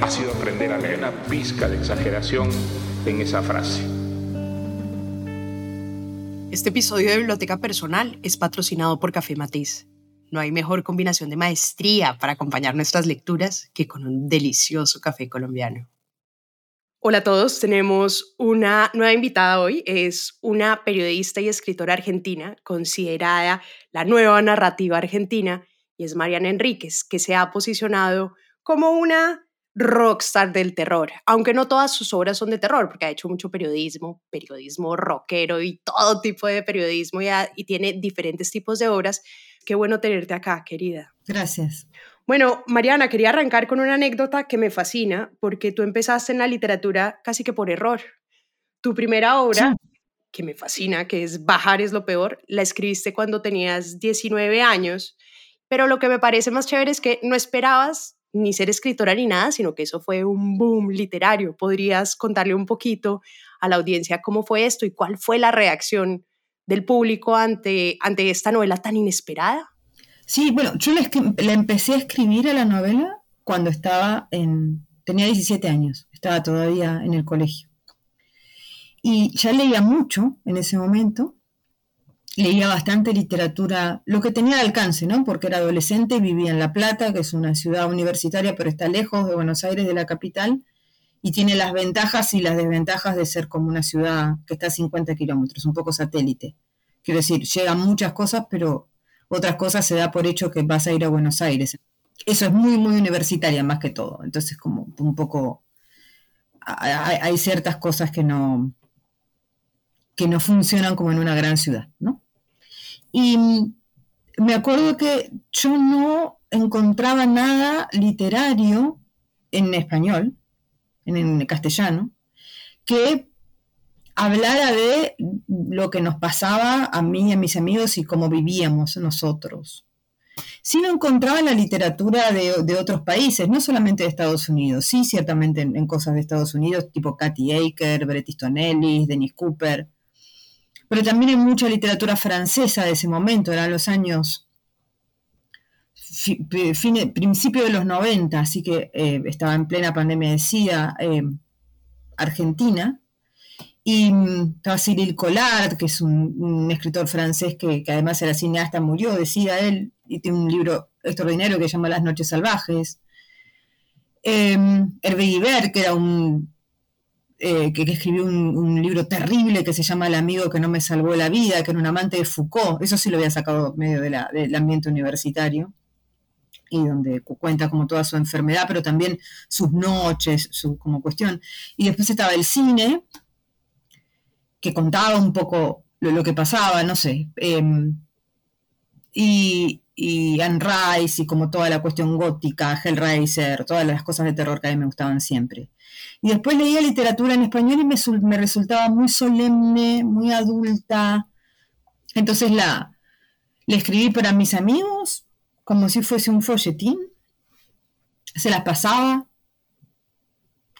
ha sido aprender a leer una pizca de exageración en esa frase. Este episodio de Biblioteca Personal es patrocinado por Café Matiz. No hay mejor combinación de maestría para acompañar nuestras lecturas que con un delicioso café colombiano. Hola a todos, tenemos una nueva invitada hoy. Es una periodista y escritora argentina considerada la nueva narrativa argentina y es Mariana Enríquez, que se ha posicionado como una rockstar del terror, aunque no todas sus obras son de terror, porque ha hecho mucho periodismo, periodismo rockero y todo tipo de periodismo y, tiene diferentes tipos de obras. Qué bueno tenerte acá, querida. Gracias. Bueno, Mariana, quería arrancar con una anécdota que me fascina, porque tú empezaste en la literatura casi que por error. Tu primera obra, que me fascina, que es Bajar es lo peor, la escribiste cuando tenías 19 años, pero lo que me parece más chévere es que no esperabas ni ser escritora ni nada, sino que eso fue un boom literario. ¿Podrías contarle un poquito a la audiencia cómo fue esto y cuál fue la reacción del público ante, ante esta novela tan inesperada? Sí, bueno, yo la, la empecé a escribir a la novela cuando estaba en... tenía 17 años, estaba todavía en el colegio. Y ya leía mucho en ese momento, leía bastante literatura, lo que tenía al alcance, ¿no? Porque era adolescente y vivía en La Plata, que es una ciudad universitaria, pero está lejos de Buenos Aires, de la capital, y tiene las ventajas y las desventajas de ser como una ciudad que está a 50 kilómetros, un poco satélite. Quiero decir, llegan muchas cosas, pero otras cosas se da por hecho que vas a ir a Buenos Aires. Eso es muy, muy universitaria más que todo. Entonces, como un poco, hay, hay ciertas cosas que no, que no funcionan como en una gran ciudad, ¿no? Y me acuerdo que yo no encontraba nada literario en español, en, castellano, que hablara de lo que nos pasaba a mí y a mis amigos y cómo vivíamos nosotros. Sí no encontraba en la literatura de, otros países, no solamente de Estados Unidos, sí ciertamente en, cosas de Estados Unidos, tipo Cathy Aker, Bret Easton Ellis, Dennis Cooper, pero también en mucha literatura francesa de ese momento, eran los años fine- principio de los 90, así que eh, estaba en plena pandemia de SIDA, eh, Argentina, y mm, estaba Cyril Collard, que es un, escritor francés que, además era cineasta, murió de SIDA él, y tiene un libro extraordinario que se llama Las Noches Salvajes. Eh, Hervé Guibert, que era un eh, que, escribió un, libro terrible que se llama El amigo que no me salvó la vida, que era un amante de Foucault, eso sí lo había sacado medio del ambiente universitario, y donde cu- cuenta como toda su enfermedad, pero también sus noches, su como cuestión. Y después estaba el cine, que contaba un poco lo, lo que pasaba, no sé. em, y, y Anne Rice y como toda la cuestión gótica, Hellraiser, todas las cosas de terror que a mí me gustaban siempre. Y después leía literatura en español y me, sul- me resultaba muy solemne, muy adulta. Entonces la, la escribí para mis amigos, como si fuese un folletín. Se las pasaba.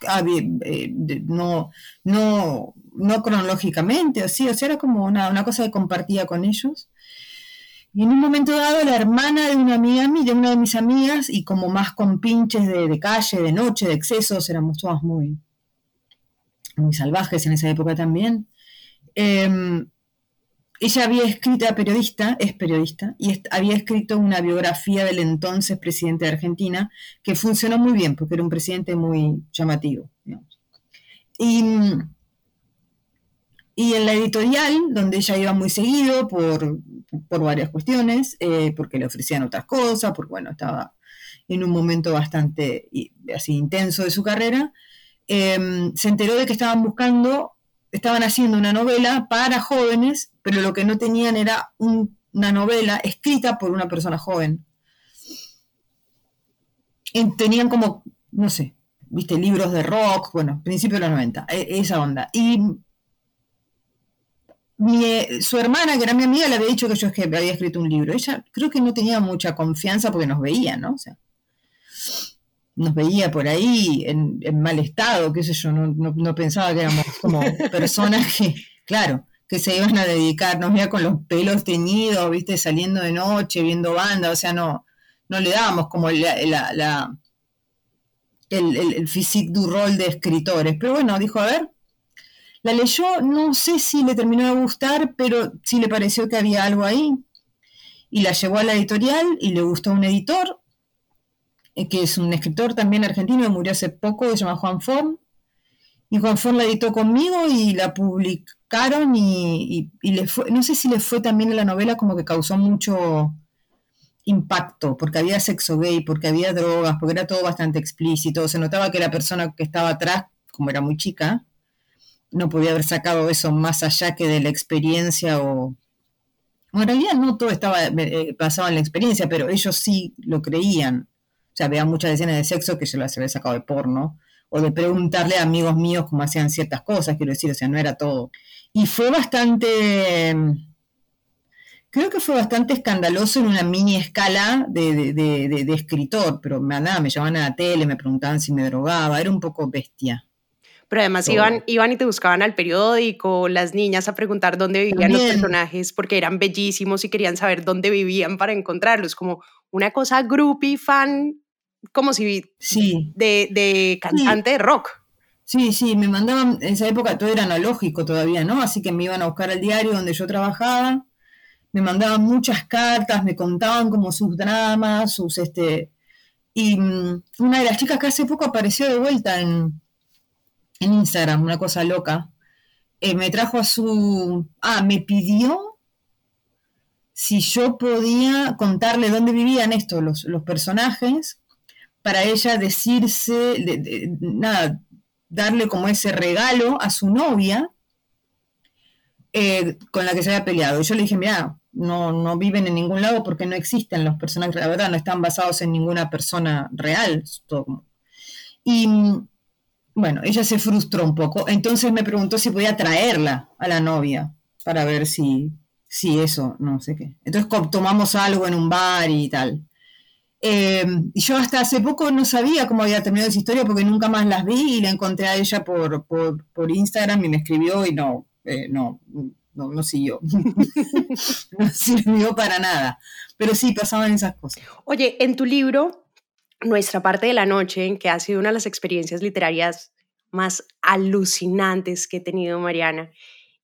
Había- eh, no, no, no cronológicamente, o sí, o sea, era como una, una cosa que compartía con ellos. Y en un momento dado, la hermana de una amiga mi- de una de mis amigas, y como más con pinches de, calle, de noche, de excesos, éramos todas muy, muy salvajes en esa época también. eh, ella había escrito, era periodista, es periodista, y había escrito una biografía del entonces presidente de Argentina, que funcionó muy bien, porque era un presidente muy llamativo. digamos. Y, y en la editorial, donde ella iba muy seguido por, por varias cuestiones, eh, porque le ofrecían otras cosas, porque bueno, estaba en un momento bastante así intenso de su carrera, eh, se enteró de que estaban buscando, estaban haciendo una novela para jóvenes, pero lo que no tenían era un- una novela escrita por una persona joven. Tenían como, no sé, viste, libros de rock, bueno, principio de los 90, e- esa onda. Y mi, su hermana, que era mi amiga, le había dicho que yo había escrito un libro. Ella creo que no tenía mucha confianza porque nos veía, ¿no? O sea, nos veía por ahí en, en mal estado, qué sé yo, no, no- no pensaba que éramos como personas que, claro, que se iban a dedicar, nos veía con los pelos teñidos, viste, saliendo de noche, viendo banda, o sea, no, no le dábamos como la, la- la- el, el, el physique du rol de escritores. Pero bueno, dijo, a ver, la leyó, no sé si le terminó de gustar, pero sí le pareció que había algo ahí. Y la llevó a la editorial y le gustó a un editor, eh, que es un escritor también argentino, que murió hace poco, se llama Juan Forn. Y Juan Forn la editó conmigo y la publicaron y, y- y le fue, no sé si le fue también a la novela como que causó mucho impacto, porque había sexo gay, porque había drogas, porque era todo bastante explícito. Se notaba que la persona que estaba atrás, como era muy chica, no podía haber sacado eso más allá que de la experiencia o... o en realidad no todo estaba eh, basado en la experiencia, pero ellos sí lo creían. O sea, había muchas escenas de sexo que se las había sacado de porno, o de preguntarle a amigos míos cómo hacían ciertas cosas, quiero decir, o sea, no era todo. Y fue bastante, creo que fue bastante escandaloso en una mini escala de, de- escritor, pero nada, me llamaban a la tele, me preguntaban si me drogaba, era un poco bestia. Pero además iban, iban y te buscaban al periódico, las niñas a preguntar dónde vivían los personajes porque eran bellísimos y querían saber dónde vivían para encontrarlos. Como una cosa groupie, fan, como si Sí, de, de cantante de rock. Sí, sí, me mandaban, en esa época todo era analógico todavía, ¿no? Así que me iban a buscar al diario donde yo trabajaba, me mandaban muchas cartas, me contaban como sus dramas, sus este... Y mm, una de las chicas que hace poco apareció de vuelta en, en Instagram, una cosa loca, eh, me trajo a su... Ah, me pidió si yo podía contarle dónde vivían estos, los, los personajes, para ella decirse, de- de- nada, darle como ese regalo a su novia eh, con la que se había peleado. Y yo le dije, mira, no, no viven en ningún lado porque no existen los personajes, la verdad, no están basados en ninguna persona real. todo Y bueno, ella se frustró un poco, entonces me preguntó si podía traerla a la novia para ver si, si eso, no sé qué. Entonces tomamos algo en un bar y tal. Eh, y yo hasta hace poco no sabía cómo había terminado esa historia porque nunca más las vi y la encontré a ella por, por, por Instagram y me escribió y no, eh, no, no, no siguió. no sirvió para nada. Pero sí, pasaban esas cosas. Oye, en tu libro, Nuestra parte de la noche, que ha sido una de las experiencias literarias más alucinantes que he tenido, Mariana,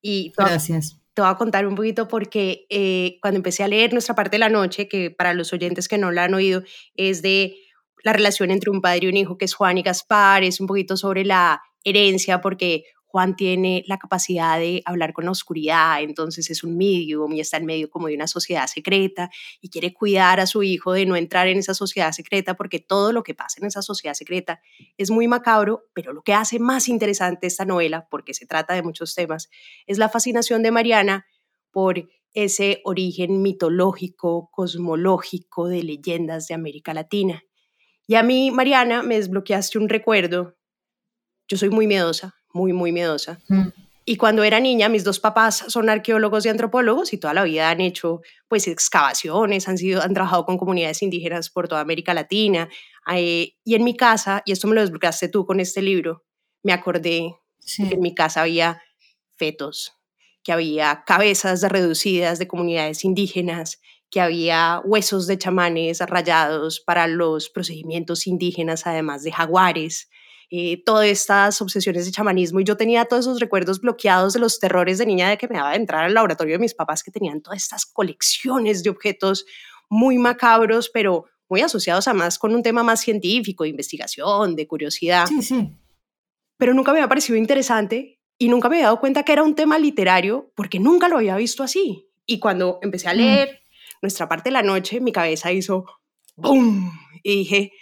y te Gracias. te voy a contar un poquito porque eh, cuando empecé a leer Nuestra parte de la noche, que para los oyentes que no la han oído, es de la relación entre un padre y un hijo, que es Juan y Gaspar, es un poquito sobre la herencia, porque Juan tiene la capacidad de hablar con la oscuridad, entonces es un medium y está en medio como de una sociedad secreta y quiere cuidar a su hijo de no entrar en esa sociedad secreta porque todo lo que pasa en esa sociedad secreta es muy macabro, pero lo que hace más interesante esta novela, porque se trata de muchos temas, es la fascinación de Mariana por ese origen mitológico, cosmológico de leyendas de América Latina. Y a mí, Mariana, me desbloqueaste un recuerdo. Yo soy muy miedosa, muy, muy miedosa. Mm. Y cuando era niña, mis dos papás son arqueólogos y antropólogos y toda la vida han hecho pues excavaciones, han, sido, han trabajado con comunidades indígenas por toda América Latina. Eh, y en mi casa, y esto me lo desbloqueaste tú con este libro, me acordé Sí. que en mi casa había fetos, que había cabezas reducidas de comunidades indígenas, que había huesos de chamanes rayados para los procedimientos indígenas, además de jaguares, eh, todas estas obsesiones de chamanismo. Y yo tenía todos esos recuerdos bloqueados de los terrores de niña de que me daba de entrar al laboratorio de mis papás, que tenían todas estas colecciones de objetos muy macabros, pero muy asociados además con un tema más científico, de investigación, de curiosidad Sí, sí. pero nunca me había parecido interesante y nunca me había dado cuenta que era un tema literario porque nunca lo había visto así. Y cuando empecé a Mm. leer nuestra parte de la noche, mi cabeza hizo ¡boom! Y dije,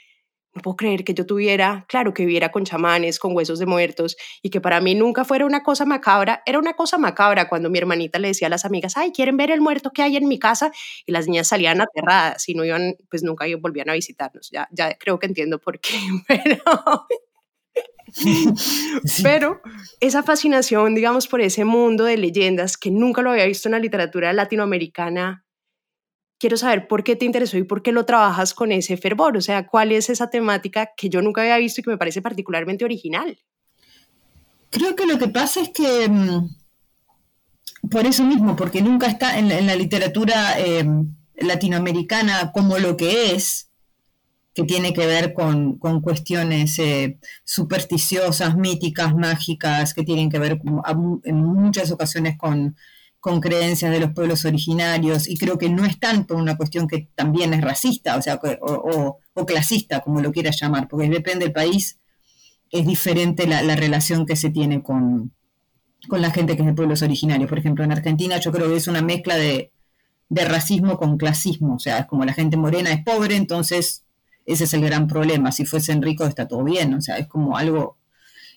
no puedo creer que yo tuviera, claro, que viviera con chamanes, con huesos de muertos y que para mí nunca fuera una cosa macabra. Era una cosa macabra cuando mi hermanita le decía a las amigas, ay, ¿quieren ver el muerto que hay en mi casa? Y las niñas salían aterradas y no iban, pues nunca volvían a visitarnos. Ya, ya creo que entiendo por qué, pero Pero esa fascinación, digamos, por ese mundo de leyendas que nunca lo había visto en la literatura latinoamericana, quiero saber por qué te interesó y por qué lo trabajas con ese fervor. O sea, ¿cuál es esa temática que yo nunca había visto y que me parece particularmente original? Creo que lo que pasa es que mm, por eso mismo, porque nunca está en la, literatura eh, latinoamericana como lo que es, que tiene que ver con, cuestiones eh, supersticiosas, míticas, mágicas, que tienen que ver en muchas ocasiones con, creencias de los pueblos originarios, y creo que no es tanto una cuestión que también es racista, o sea, o, clasista, como lo quieras llamar, porque depende del país, es diferente la, relación que se tiene con, la gente que es de pueblos originarios. Por ejemplo, en Argentina yo creo que es una mezcla de, de racismo con clasismo, o sea, es como la gente morena es pobre, entonces ese es el gran problema. Si fuesen ricos está todo bien, o sea, es como algo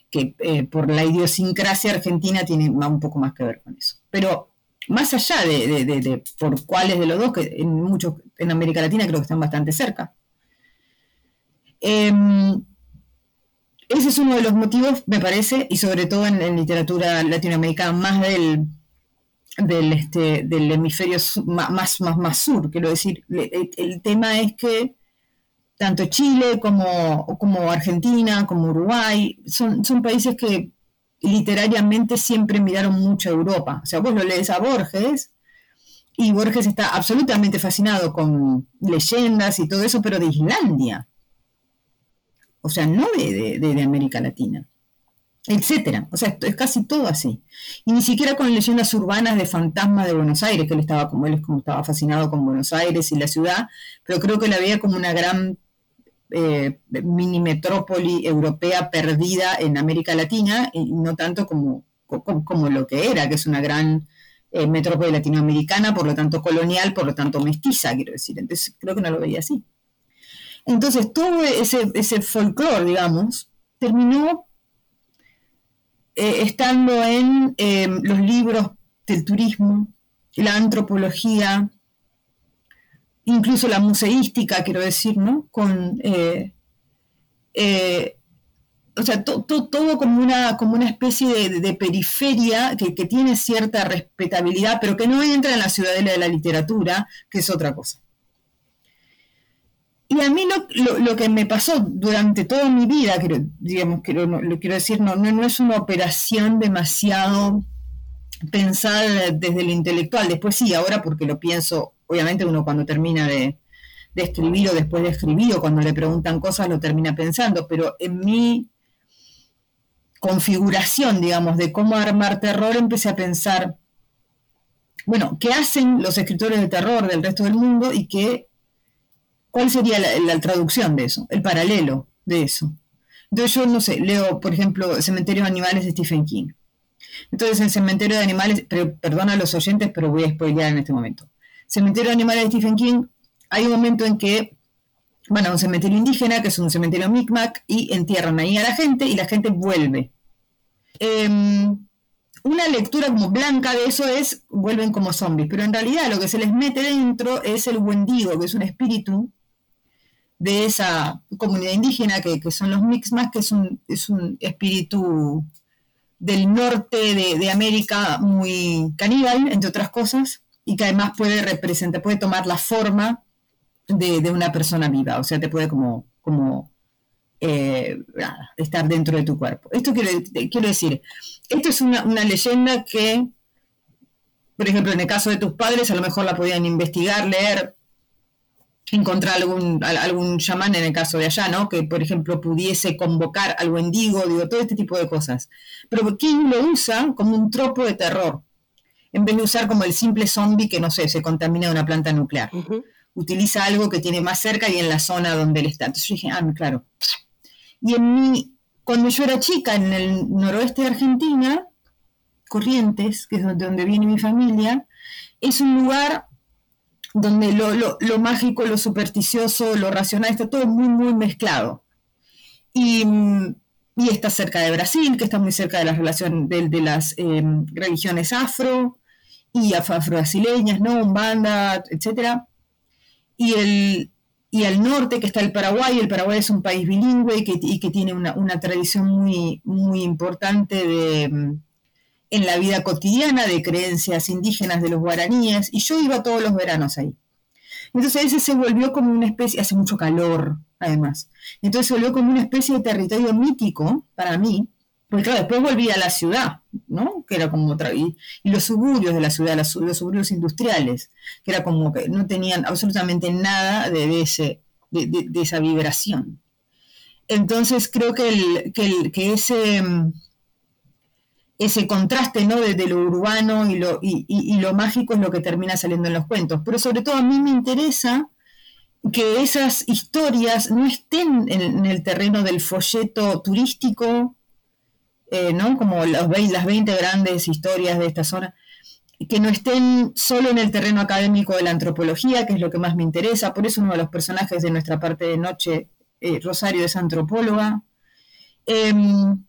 que eh, por la idiosincrasia argentina tiene un poco más que ver con eso. Pero más allá de, por cuáles de los dos, que en muchos, en América Latina creo que están bastante cerca. Em, ese es uno de los motivos, me parece, y sobre todo en, literatura latinoamericana, más del, del, este, del hemisferio más, más, más sur, quiero decir. el tema es que tanto Chile como, como Argentina, como Uruguay, son, son países que literariamente siempre miraron mucho a Europa. O sea, vos lo lees a Borges y Borges está absolutamente fascinado con leyendas y todo eso, pero de Islandia. O sea, no de, de, América Latina, etcétera. O sea, es casi todo así. Y ni siquiera con leyendas urbanas de fantasma de Buenos Aires, que él estaba como él como estaba fascinado con Buenos Aires y la ciudad, pero creo que la veía como una gran eh, mini metrópoli europea perdida en América Latina, y no tanto como, como, lo que era, que es una gran eh, metrópoli latinoamericana, por lo tanto colonial, por lo tanto mestiza, quiero decir. Entonces creo que no lo veía así. Entonces todo ese, ese folclore, digamos, terminó eh, estando en los libros del turismo, la antropología, incluso la museística, quiero decir, ¿no? Con, eh, eh, o sea, todo como una, como una especie de, periferia que, tiene cierta respetabilidad, pero que no entra en la ciudadela de la literatura, que es otra cosa. Y a mí lo, que me pasó durante toda mi vida, digamos, que lo, quiero decir, no, no, no es una operación demasiado pensada desde lo intelectual. Después sí, ahora porque lo pienso obviamente uno cuando termina de, escribir o después de escribir o cuando le preguntan cosas lo termina pensando, pero en mi configuración, digamos, de cómo armar terror, empecé a pensar, bueno, ¿qué hacen los escritores de terror del resto del mundo y qué, cuál sería la, traducción de eso, el paralelo de eso? Entonces yo, no sé, leo, por ejemplo, Cementerio de Animales de Stephen King. Entonces, en Cementerio de Animales, pero, perdona a los oyentes, pero voy a spoilear en este momento. Cementerio de Animales de Stephen King, hay un momento en que van a un cementerio indígena, que es un cementerio Micmac, y entierran ahí a la gente y la gente vuelve. Em, una lectura como blanca de eso es, vuelven como zombies, pero en realidad lo que se les mete dentro es el Wendigo, que es un espíritu de esa comunidad indígena que, son los Micmac, que es un, es un espíritu del norte de América muy caníbal, entre otras cosas, y que además puede representar, puede tomar la forma de, una persona viva, o sea, te puede como, como eh, estar dentro de tu cuerpo. Esto quiero, quiero decir, esto es una, leyenda que, por ejemplo, en el caso de tus padres, a lo mejor la podían investigar, leer, encontrar algún, algún chamán en el caso de allá, ¿no? Que, por ejemplo, pudiese convocar al wendigo, digo, todo este tipo de cosas. Pero King lo usa como un tropo de terror en vez de usar como el simple zombie que, no sé, se contamina de una planta nuclear. Utiliza algo que tiene más cerca y en la zona donde él está. Entonces yo dije, ah, claro. Y en mi, cuando yo era chica, en el noroeste de Argentina, Corrientes, que es donde viene mi familia, es un lugar donde lo, mágico, lo supersticioso, lo racional está todo muy, muy mezclado. Y, está cerca de Brasil, que está muy cerca de la relación de, las em, religiones afro, y afro-brasileñas, ¿no? Umbanda, etcétera. Y, el, y al norte que está el Paraguay. El Paraguay es un país bilingüe y que, que tiene una, una, tradición muy, muy importante de, mm, en la vida cotidiana de creencias indígenas de los guaraníes. Y yo iba todos los veranos ahí. Entonces ese se volvió como una especie, hace mucho calor además, entonces se volvió como una especie de territorio mítico para mí, porque claro, después volví a la ciudad. Que era como otra, y, y los suburbios de la ciudad, los, suburbios industriales, que era como que no tenían absolutamente nada de, ese, de, esa vibración. Entonces creo que, el, que, el, que ese ese contraste ¿no? de, lo urbano y lo, y, lo mágico es lo que termina saliendo en los cuentos. Pero sobre todo a mí me interesa que esas historias no estén en el terreno del folleto turístico, eh, ¿no? como los, las 20 grandes historias de esta zona, que no estén solo en el terreno académico de la antropología, que es lo que más me interesa. Por eso uno de los personajes de nuestra parte de noche, eh, Rosario, es antropóloga. Que,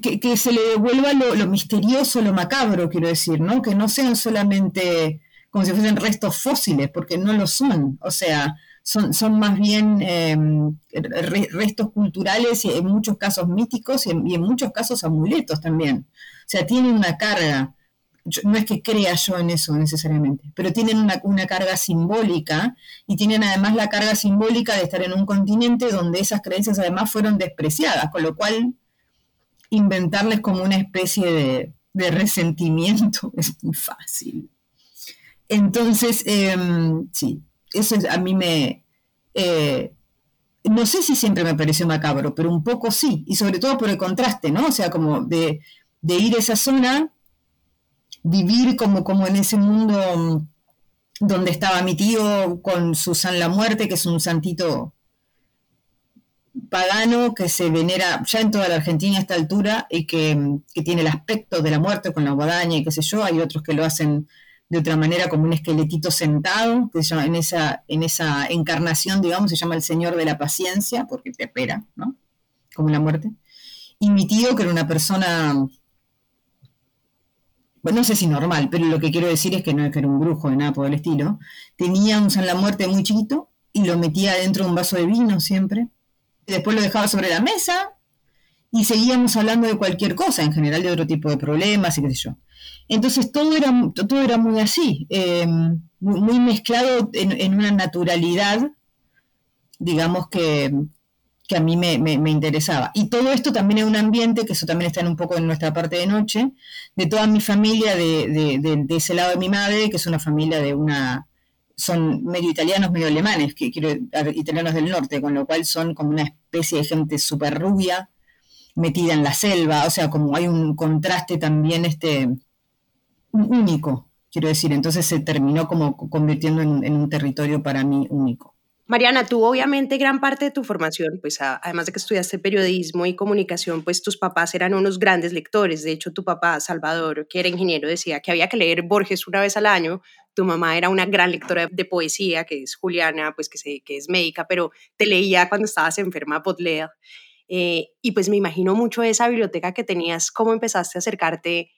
que, que, se le devuelva lo, lo, misterioso, lo macabro, quiero decir, ¿no? Que no sean solamente como si fuesen restos fósiles, porque no lo son. O sea, son, son más bien eh, restos culturales y en muchos casos míticos y en, muchos casos amuletos también. O sea, tienen una carga. No es que crea yo en eso necesariamente, pero tienen una, una, carga simbólica y tienen además la carga simbólica de estar en un continente donde esas creencias además fueron despreciadas, con lo cual inventarles como una especie de, de resentimiento es muy fácil. Entonces, eh, sí, eso es, a mí me... Eh, no sé si siempre me pareció macabro, pero un poco sí, y sobre todo por el contraste, ¿no? O sea, como de, de ir a esa zona, vivir como, como en ese mundo donde estaba mi tío con su San la Muerte, que es un santito pagano que se venera ya en toda la Argentina a esta altura y que, que, tiene el aspecto de la muerte con la guadaña y qué sé yo, hay otros que lo hacen de otra manera como un esqueletito sentado, que se en, esa, en esa encarnación, digamos, se llama el Señor de la Paciencia, porque te espera, ¿no? Como la muerte. Y mi tío, que era una persona, bueno, no sé si normal, pero lo que quiero decir es que no es que era un brujo de nada por el estilo, tenía un San la Muerte muy chiquito y lo metía dentro de un vaso de vino siempre. Y después lo dejaba sobre la mesa y seguíamos hablando de cualquier cosa, en general de otro tipo de problemas y qué sé yo. Entonces todo era, todo era muy así, eh, muy, mezclado en, en, una naturalidad, digamos que, que a mí me, me, interesaba. Y todo esto también en un ambiente, que eso también está en un poco en nuestra parte de noche, de toda mi familia, de, de, de, de ese lado de mi madre, que es una familia de una, son medio italianos, medio alemanes, que quiero, italianos del norte, con lo cual son como una especie de gente súper rubia, metida en la selva, o sea, como hay un contraste también este único, quiero decir, entonces se terminó como convirtiendo en, un territorio para mí único. Mariana, tú obviamente gran parte de tu formación, pues además de que estudiaste periodismo y comunicación, pues tus papás eran unos grandes lectores. De hecho, tu papá, Salvador, que era ingeniero, decía que había que leer Borges una vez al año. Tu mamá era una gran lectora de poesía, que es Juliana, pues que, se, que es médica, pero te leía cuando estabas enferma Baudelaire. Eh, y pues me imagino mucho esa biblioteca que tenías, cómo empezaste a acercarte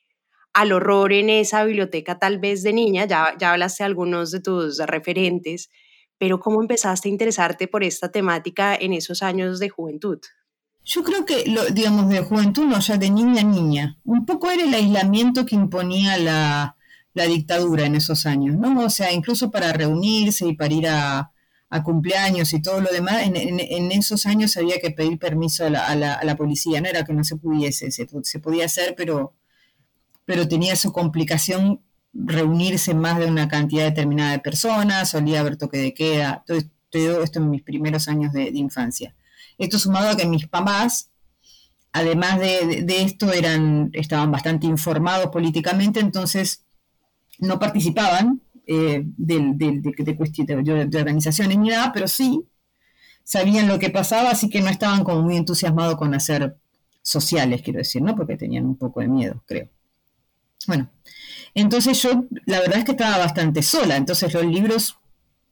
al horror en esa biblioteca tal vez de niña, ya, ya hablaste de algunos de tus referentes, pero ¿cómo empezaste a interesarte por esta temática en esos años de juventud? Yo creo que, lo, digamos, de juventud, no, ya de niña a niña. Un poco era el aislamiento que imponía la, la dictadura en esos años, ¿no? O sea, incluso para reunirse y para ir a, a cumpleaños y todo lo demás, en, esos años había que pedir permiso a la, a la, a la policía, no era que no se pudiese, se, se podía hacer, pero pero tenía su complicación reunirse más de una cantidad determinada de personas, solía haber toque de queda, todo, todo esto en mis primeros años de, infancia. Esto sumado a que mis papás, además de, de, esto, eran, estaban bastante informados políticamente, entonces no participaban eh, de, de, organizaciones ni nada, pero sí sabían lo que pasaba, así que no estaban como muy entusiasmados con hacer sociales, quiero decir, ¿no? Porque tenían un poco de miedo, creo. Bueno, entonces yo la verdad es que estaba bastante sola, entonces los libros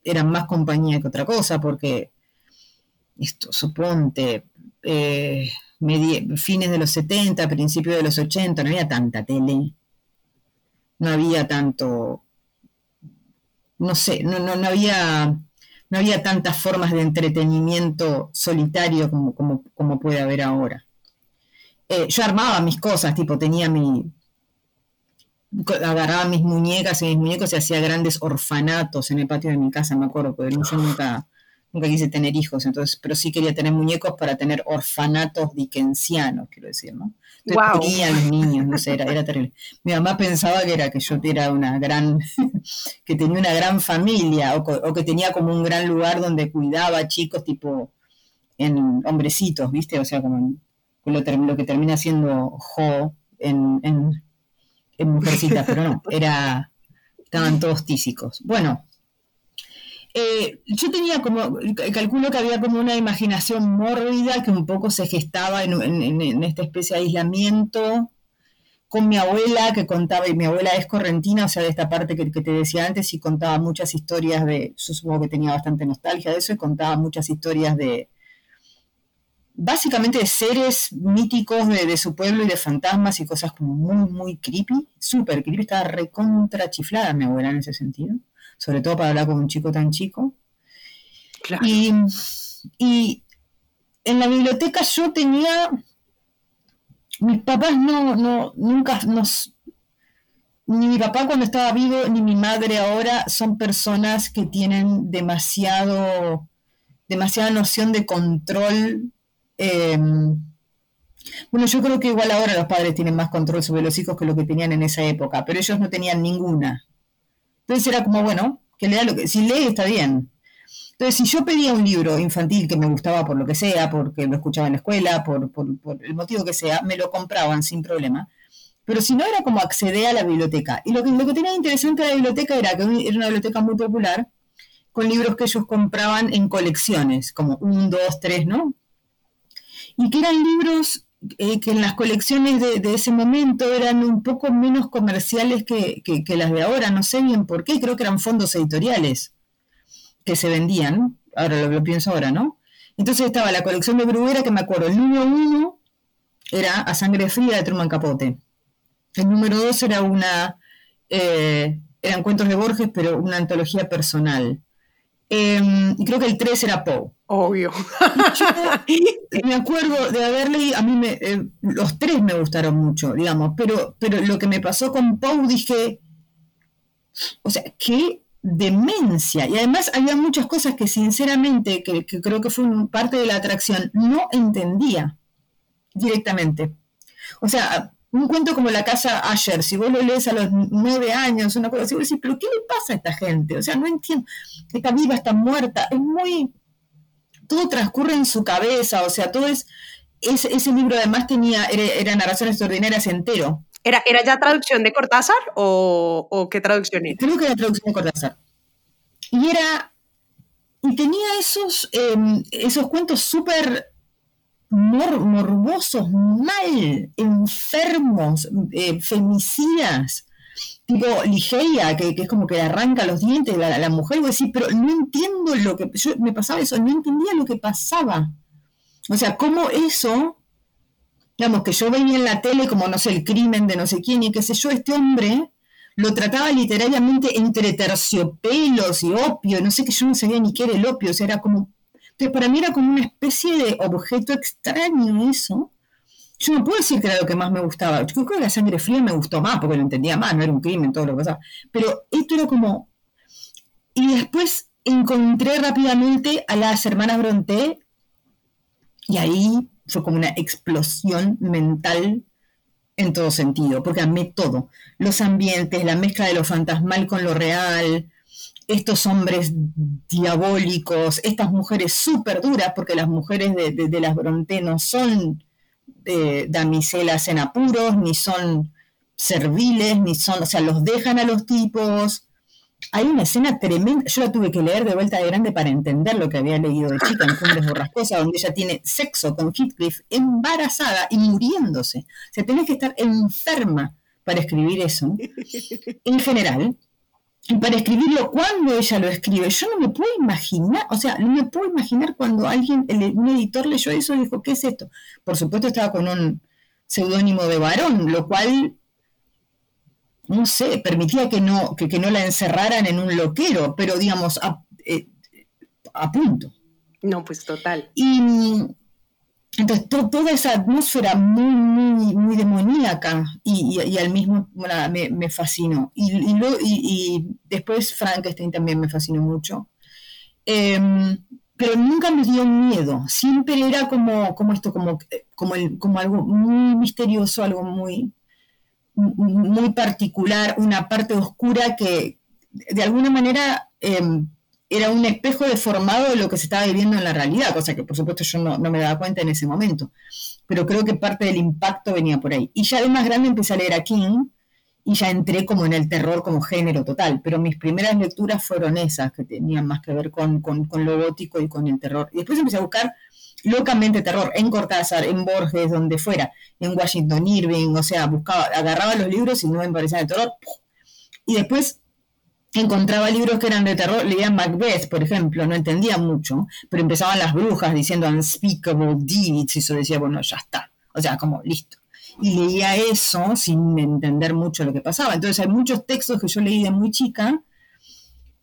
eran más compañía que otra cosa, porque esto, suponte, eh, fines de los 70, principios de los 80, no había tanta tele, no había tanto no sé, no, no, no había no había tantas formas de entretenimiento solitario como, como, como puede haber ahora. Eh, yo armaba mis cosas, tipo tenía mi, agarraba mis muñecas y mis muñecos y hacía grandes orfanatos en el patio de mi casa, me acuerdo, porque yo nunca, nunca quise tener hijos, entonces, pero sí quería tener muñecos para tener orfanatos dickensianos, quiero decir, ¿no? Entonces a los niños, no sé, era, terrible. Mi mamá pensaba que era que yo era una gran, que tenía una gran familia, o, que tenía como un gran lugar donde cuidaba chicos, tipo en hombrecitos, ¿viste? O sea, como lo, lo que termina siendo Jo en, en, en Mujercitas, pero no, era, estaban todos tísicos. Bueno, eh, yo tenía como, calculo que había como una imaginación mórbida que un poco se gestaba en, esta especie de aislamiento con mi abuela que contaba, y mi abuela es correntina, o sea, de esta parte que, te decía antes, y contaba muchas historias de, yo supongo que tenía bastante nostalgia de eso, y contaba muchas historias de, básicamente de seres míticos de, de su pueblo y de fantasmas y cosas como muy, muy creepy, súper creepy, estaba recontra chiflada mi abuela en ese sentido sobre todo para hablar con un chico tan chico. Y, en la biblioteca yo tenía, mis papás no, no, nunca nos, ni mi papá cuando estaba vivo, ni mi madre ahora son personas que tienen demasiado, demasiada noción de control. Em, bueno, yo creo que igual ahora los padres tienen más control sobre los hijos que lo que tenían en esa época, pero ellos no tenían ninguna. Entonces era como, bueno, que lea lo que, si lee está bien. Entonces, si yo pedía un libro infantil que me gustaba por lo que sea, porque lo escuchaba en la escuela, por, el motivo que sea, me lo compraban sin problema. Pero si no, era como acceder a la biblioteca. Y lo que, lo que tenía interesante de la biblioteca era que era una biblioteca muy popular, con libros que ellos compraban en colecciones, como un, dos, tres, ¿no? Y que eran libros eh, que en las colecciones de, ese momento eran un poco menos comerciales que, las de ahora, no sé bien por qué, creo que eran fondos editoriales que se vendían, ahora lo, pienso ahora, ¿no? Entonces estaba la colección de Bruguera, que me acuerdo, el número uno era A Sangre Fría de Truman Capote, el número dos era una, eh, eran cuentos de Borges, pero una antología personal. Em, y creo que el 3 era Poe. Obvio. me acuerdo de haber leído, a mí me, eh, los tres me gustaron mucho, digamos, pero, pero lo que me pasó con Poe dije, o sea, qué demencia. Y además había muchas cosas que sinceramente, que, que creo que fue parte de la atracción, no entendía directamente. O sea, un cuento como La Casa Ayer, si vos lo lees a los nueve años, una cosa así, vos decís, pero ¿qué le pasa a esta gente? O sea, no entiendo, está viva, está muerta, es muy... Todo transcurre en su cabeza, o sea, todo es... Ese, ese libro además tenía, era, narraciones extraordinarias entero. ¿Era, ¿Era ya traducción de Cortázar o, qué traducción era? Creo que era traducción de Cortázar. Y era... Y tenía esos, em, esos cuentos súper morbosos, mal, enfermos, eh, femicidas, tipo Ligeia, que, es como que arranca los dientes la, la mujer, y vos decís, pero no entiendo lo que, yo me pasaba eso, no entendía lo que pasaba. O sea, cómo eso, digamos, que yo veía en la tele como, no sé, el crimen de no sé quién y qué sé yo, este hombre lo trataba literariamente entre terciopelos y opio, no sé que yo no sabía ni qué era el opio, o sea, era como entonces, para mí era como una especie de objeto extraño eso. Yo no puedo decir que era lo que más me gustaba. Yo creo que la sangre fría me gustó más porque lo entendía más, no era un crimen, todo lo que pasaba. Pero esto era como... Y después encontré rápidamente a las hermanas Bronte y ahí fue como una explosión mental en todo sentido, porque amé todo. Los ambientes, la mezcla de lo fantasmal con lo real, estos hombres diabólicos, estas mujeres súper duras, porque las mujeres de, las Bronte no son eh, damiselas en apuros, ni son serviles, ni son, o sea, los dejan a los tipos. Hay una escena tremenda, yo la tuve que leer de vuelta de grande para entender lo que había leído de chica en Cumbres Borrascosas, donde ella tiene sexo con Heathcliff embarazada y muriéndose. O sea, tenés que estar enferma para escribir eso. En general, para escribirlo cuando ella lo escribe. Yo no me puedo imaginar, o sea, no me puedo imaginar cuando alguien, un editor leyó eso y dijo, ¿qué es esto? Por supuesto estaba con un seudónimo de varón, lo cual no sé, permitía que no, que, no la encerraran en un loquero, pero digamos, a, eh, a punto. No, pues total. Y entonces toda esa atmósfera muy, muy, demoníaca y, al mismo me, fascinó. Y, después Frankenstein también me fascinó mucho. Em, pero nunca me dio miedo, siempre era como, como esto, como, como, como algo muy misterioso, algo muy, muy particular, una parte oscura que de alguna manera em, era un espejo deformado de lo que se estaba viviendo en la realidad, cosa que por supuesto yo no, me daba cuenta en ese momento. Pero creo que parte del impacto venía por ahí. Y ya de más grande empecé a leer a King y ya entré como en el terror como género total. Pero mis primeras lecturas fueron esas, que tenían más que ver con, lo gótico y con el terror. Y después empecé a buscar locamente terror en Cortázar, en Borges, donde fuera, en Washington Irving, o sea, buscaba, agarraba los libros y no me parecían de terror. Y después encontraba libros que eran de terror, leía Macbeth, por ejemplo, no entendía mucho, pero empezaban las brujas diciendo unspeakable deeds, y eso decía, bueno, ya está, o sea, como listo. Y leía eso sin entender mucho lo que pasaba. Entonces hay muchos textos que yo leí de muy chica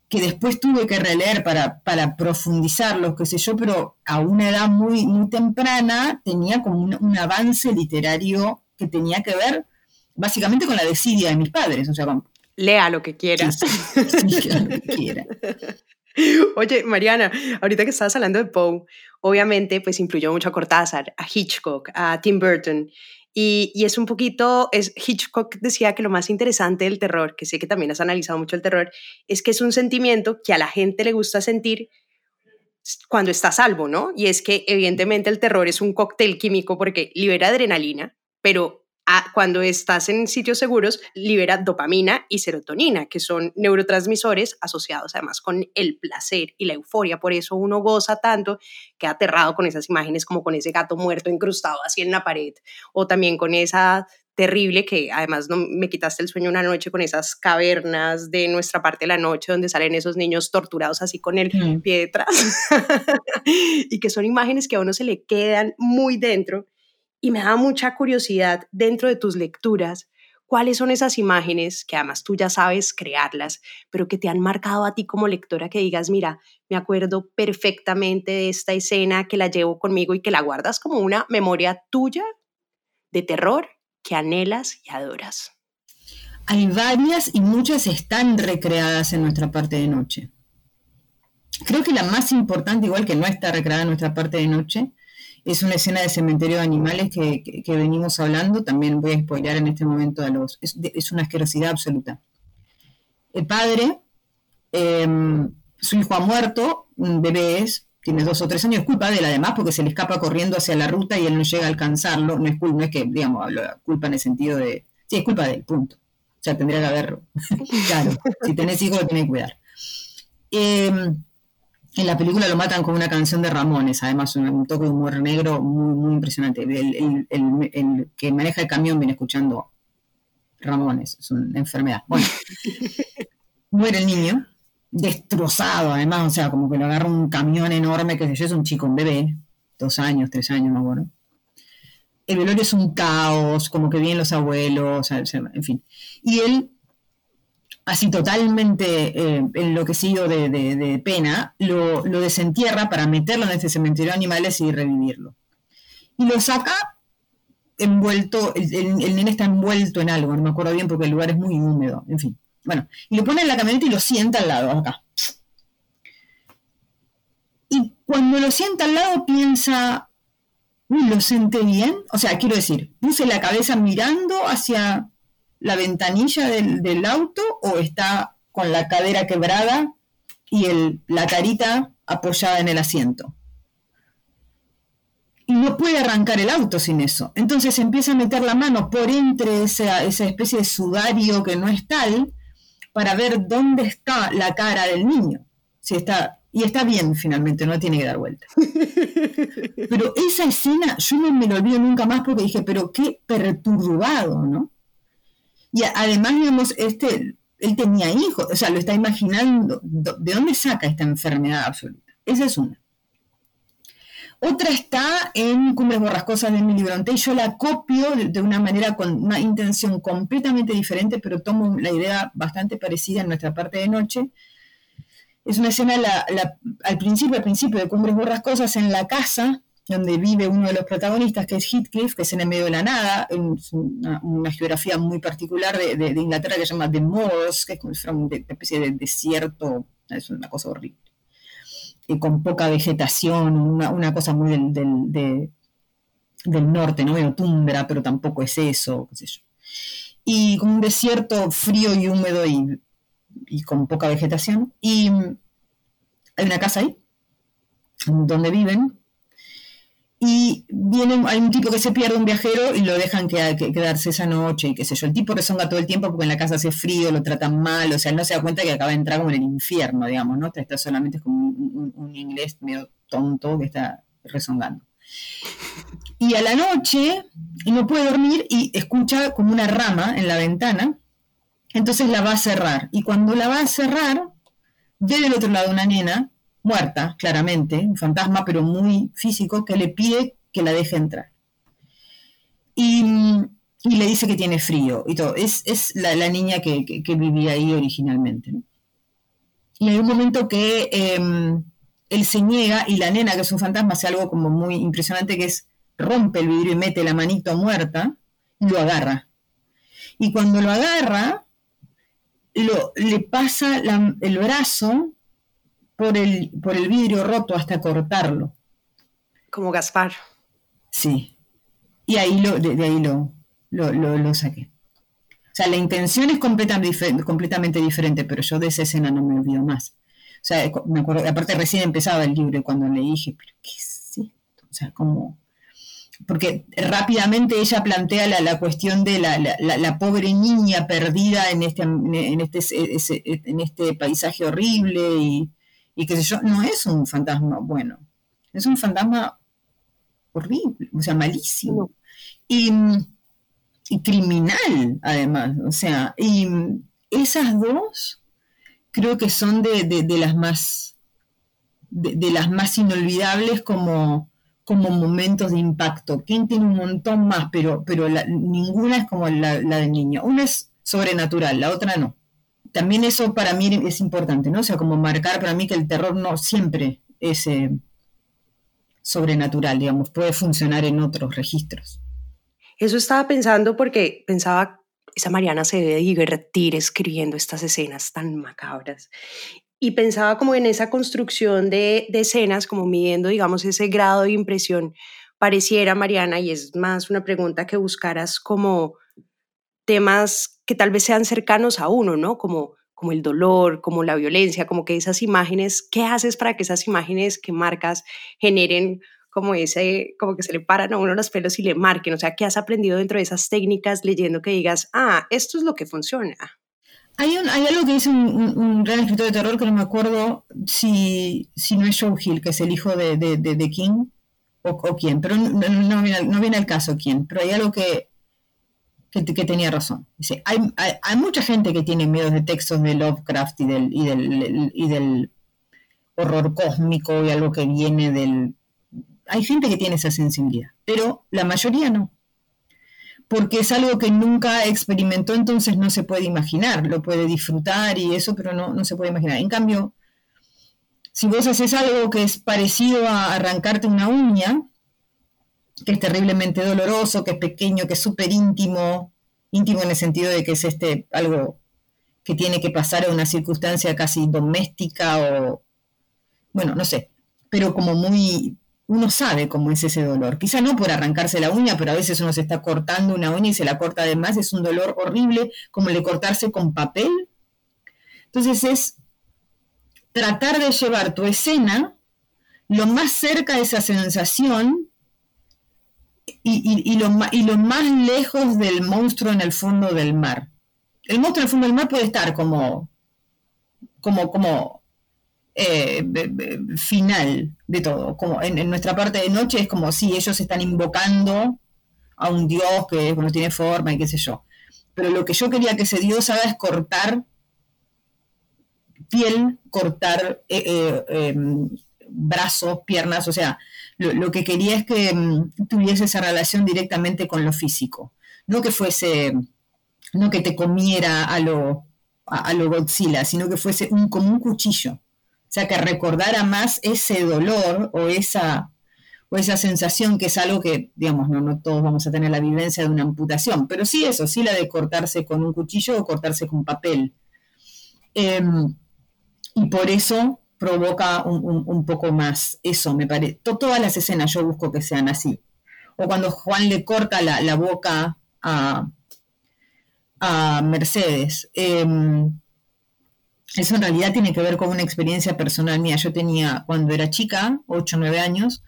que después tuve que releer para, para profundizarlos, qué sé yo, pero a una edad muy, muy temprana tenía como un, avance literario que tenía que ver básicamente con la desidia de mis padres. O sea, lea lo que quieras. Oye, Mariana, ahorita que estabas hablando de Poe, obviamente pues influyó mucho a Cortázar, a Hitchcock, a Tim Burton. Y, y, es un poquito, es, Hitchcock decía que lo más interesante del terror, que sé que también has analizado mucho el terror, es que es un sentimiento que a la gente le gusta sentir cuando está salvo, ¿no? Y es que evidentemente el terror es un cóctel químico porque libera adrenalina, pero cuando estás en sitios seguros, libera dopamina y serotonina, que son neurotransmisores asociados además con el placer y la euforia. Por eso uno goza tanto que aterrado con esas imágenes como con ese gato muerto incrustado así en la pared o también con esa terrible que además no me quitaste el sueño una noche con esas cavernas de nuestra parte de la noche donde salen esos niños torturados así con el mm. pie detrás y que son imágenes que a uno se le quedan muy dentro y me da mucha curiosidad dentro de tus lecturas, cuáles son esas imágenes que además tú ya sabes crearlas, pero que te han marcado a ti como lectora que digas, mira, me acuerdo perfectamente de esta escena que la llevo conmigo y que la guardas como una memoria tuya de terror que anhelas y adoras. Hay varias y muchas están recreadas en nuestra parte de noche. Creo que la más importante, igual que no está recreada en nuestra parte de noche, es una escena de cementerio de animales que, venimos hablando, también voy a spoilear en este momento a los... Es, una asquerosidad absoluta. El padre, em, su hijo ha muerto, un bebé es, tiene dos o tres años, es culpa de él además porque se le escapa corriendo hacia la ruta y él no llega a alcanzarlo, no es, no es que, digamos, culpa en el sentido de... Sí, es culpa de él, punto. O sea, tendría que haber... claro, si tenés hijos lo tenés que cuidar. Eh, en la película lo matan con una canción de Ramones, además un, toque de humor negro muy, muy impresionante. El, que maneja el camión viene escuchando Ramones, es una enfermedad. Bueno, muere el niño, destrozado además, o sea, como que lo agarra un camión enorme, que sé yo, es un chico, un bebé, dos años, tres años, no bueno. El velorio es un caos, como que vienen los abuelos, en fin. Y él así totalmente eh, enloquecido de, pena, lo, desentierra para meterlo en este cementerio de animales y revivirlo. Y lo saca envuelto, el, el, nene está envuelto en algo, no me acuerdo bien porque el lugar es muy húmedo, en fin. Bueno, y lo pone en la camioneta y lo sienta al lado, acá. Y cuando lo sienta al lado piensa, ¿lo senté bien? O sea, quiero decir, puse la cabeza mirando hacia la ventanilla del, auto o está con la cadera quebrada y el, la carita apoyada en el asiento. Y no puede arrancar el auto sin eso. Entonces empieza a meter la mano por entre esa, esa especie de sudario que no es tal para ver dónde está la cara del niño. Si está, y está bien finalmente, no tiene que dar vuelta. Pero esa escena yo no me lo olvido nunca más porque dije, pero qué perturbado, ¿no? Y además, digamos, este, él tenía hijos, o sea, lo está imaginando. ¿De dónde saca esta enfermedad absoluta? Esa es una. Otra está en Cumbres Borrascosas de Emily Bronte yo la copio de, una manera con una intención completamente diferente, pero tomo la idea bastante parecida en nuestra parte de noche. Es una escena al principio, al principio de Cumbres Borrascosas en la casa donde vive uno de los protagonistas, que es Heathcliff, que es en el medio de la nada, es una, una geografía muy particular de, de- de Inglaterra que se llama The Moors, que es como una especie de desierto, es una cosa horrible y con poca vegetación, una, una cosa muy del, del, de- del norte, no veo tundra, pero tampoco es eso, qué sé yo. Y con un desierto frío y húmedo y, y con poca vegetación. Y mm, hay una casa ahí, donde viven, y viene, hay un tipo que se pierde, un viajero, y lo dejan que- que- quedarse esa noche, y qué sé yo. El tipo rezonga todo el tiempo porque en la casa hace frío, lo tratan mal, o sea, él no se da cuenta que acaba de entrar como en el infierno, digamos, ¿no? Está solamente como un, inglés medio tonto que está rezongando. Y a la noche, no puede dormir, y escucha como una rama en la ventana, entonces la va a cerrar. Y cuando la va a cerrar, ve del otro lado una nena, muerta, claramente, un fantasma, pero muy físico, que le pide que la deje entrar. Y, le dice que tiene frío y todo. Es, es la, niña que, vivía ahí originalmente. Y hay un momento que eh, él se niega y la nena, que es un fantasma, hace algo como muy impresionante, que es rompe el vidrio y mete la manito muerta y lo agarra. Y cuando lo agarra, lo, le pasa el brazo por el, por el vidrio roto hasta cortarlo. Como Gaspar. Sí. Y ahí lo, de, de ahí lo, lo, lo- lo saqué. O sea, la intención es completamente, completamente diferente, pero yo de esa escena no me olvido más. O sea, me acuerdo, aparte recién empezaba el libro cuando le dije, pero ¿qué es esto? O sea, como... Porque rápidamente ella plantea la, la cuestión de la, la- la- pobre niña perdida en este, en este, en este paisaje horrible y, y qué sé yo, no es un fantasma bueno, es un fantasma horrible, o sea, malísimo. Y, y criminal, además. O sea, y esas dos creo que son de, de- de las más de, de las más inolvidables como, como momentos de impacto. King tiene un montón más, pero, pero la- ninguna es como la, la del niño. Una es sobrenatural, la otra no. También eso para mí es importante, ¿no? O sea, como marcar para mí que el terror no siempre es eh, sobrenatural, digamos, puede funcionar en otros registros. Eso estaba pensando porque pensaba, esa Mariana se debe divertir escribiendo estas escenas tan macabras. Y pensaba como en esa construcción de, de escenas, como midiendo, digamos, ese grado de impresión. Pareciera, Mariana, y es más una pregunta que buscaras como temas que tal vez sean cercanos a uno, ¿no? Como, como el dolor, como la violencia, como que esas imágenes, ¿qué haces para que esas imágenes que marcas generen como ese, como que se le paran a uno los pelos y le marquen? O sea, ¿qué has aprendido dentro de esas técnicas leyendo que digas, ah, esto es lo que funciona? Hay, un, hay algo que dice un, un- un gran escritor de terror que no me acuerdo si, si no es Joe Hill, que es el hijo de, de, King, o, quién, pero no, no- no viene, no viene al caso quién, pero hay algo que, que, tenía razón. Hay mucha gente que tiene miedos de textos de Lovecraft y del, y del, y del horror cósmico y algo que viene del... Hay gente que tiene esa sensibilidad, pero la mayoría no porque es algo que nunca experimentó, entonces no se puede imaginar, lo puede disfrutar y eso, pero no, no se puede imaginar. En cambio, si vos haces algo que es parecido a arrancarte una uña, que es terriblemente doloroso, que es pequeño, que es súper íntimo, íntimo en el sentido de que es este algo que tiene que pasar a una circunstancia casi doméstica o, bueno, no sé, pero como muy, uno sabe cómo es ese dolor. Quizá no por arrancarse la uña, pero a veces uno se está cortando una uña y se la corta además, es un dolor horrible, como el de cortarse con papel. Entonces es tratar de llevar tu escena lo más cerca de esa sensación y, y- lo, y lo más lejos del monstruo en el fondo del mar. El monstruo en el fondo del mar puede estar como, como, como eh, final de todo. Como en, en nuestra parte de noche es como si ellos están invocando a un dios que no tiene forma y qué sé yo. Pero lo que yo quería que ese dios haga es cortar piel, cortar eh, eh, em, brazos, piernas, o sea, lo, que quería es que mm, tuviese esa relación directamente con lo físico, no que fuese, no que te comiera a lo, a, lo Godzilla, sino que fuese un, como un cuchillo, o sea, que recordara más ese dolor o esa, o esa sensación que es algo que, digamos, no, no todos vamos a tener la vivencia de una amputación, pero sí eso, sí la de cortarse con un cuchillo o cortarse con papel. Em, y por eso provoca un, poco más eso, me parece. Todas las escenas yo busco que sean así. O cuando Juan le corta la, boca a, a Mercedes. Em, eso en realidad tiene que ver con una experiencia personal mía. Yo tenía, cuando era chica, 8 o 9 años,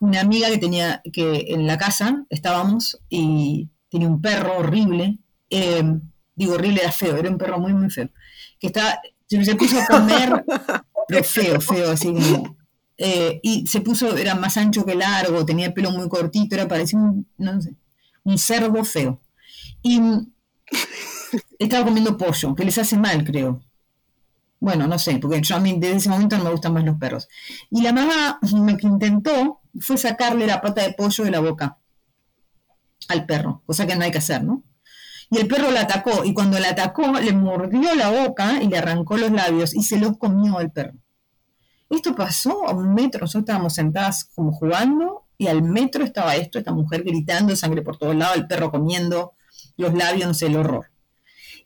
una amiga que tenía, que en la casa estábamos y tenía un perro horrible. Em, digo, horrible era feo, era un perro muy, muy feo. Que estaba, se puso a comer pero feo, feo, así como. Eh, y se puso, era más ancho que largo, tenía el pelo muy cortito, era parecía un, no sé, un cerdo feo. Y estaba comiendo pollo, que les hace mal, creo. Bueno, no sé, porque yo a mí desde ese momento no me gustan más los perros. Y la mamá lo que intentó fue sacarle la pata de pollo de la boca al perro, cosa que no hay que hacer, ¿no? Y el perro la atacó, y cuando la atacó, le mordió la boca y le arrancó los labios y se los comió el perro. Esto pasó a un metro, nosotros estábamos sentadas como jugando y al metro estaba esto, esta mujer gritando, sangre por todos lados, el perro comiendo los labios, no sé, el horror.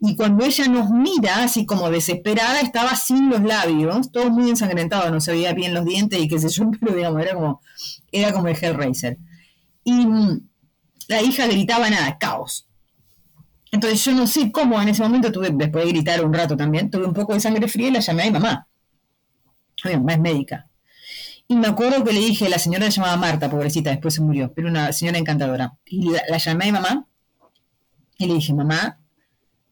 Y cuando ella nos mira, así como desesperada, estaba sin los labios, todo muy ensangrentado, no se veía bien los dientes y qué sé yo, pero digamos, era como, era como el Hellraiser. Y la hija gritaba nada, caos. Entonces yo no sé cómo en ese momento tuve, después de gritar un rato también, tuve un poco de sangre fría y la llamé a mi mamá. Mi mamá es médica. Y me acuerdo que le dije, la señora se llamaba Marta, pobrecita, después se murió, pero una señora encantadora. Y la, llamé a mi mamá y le dije, mamá,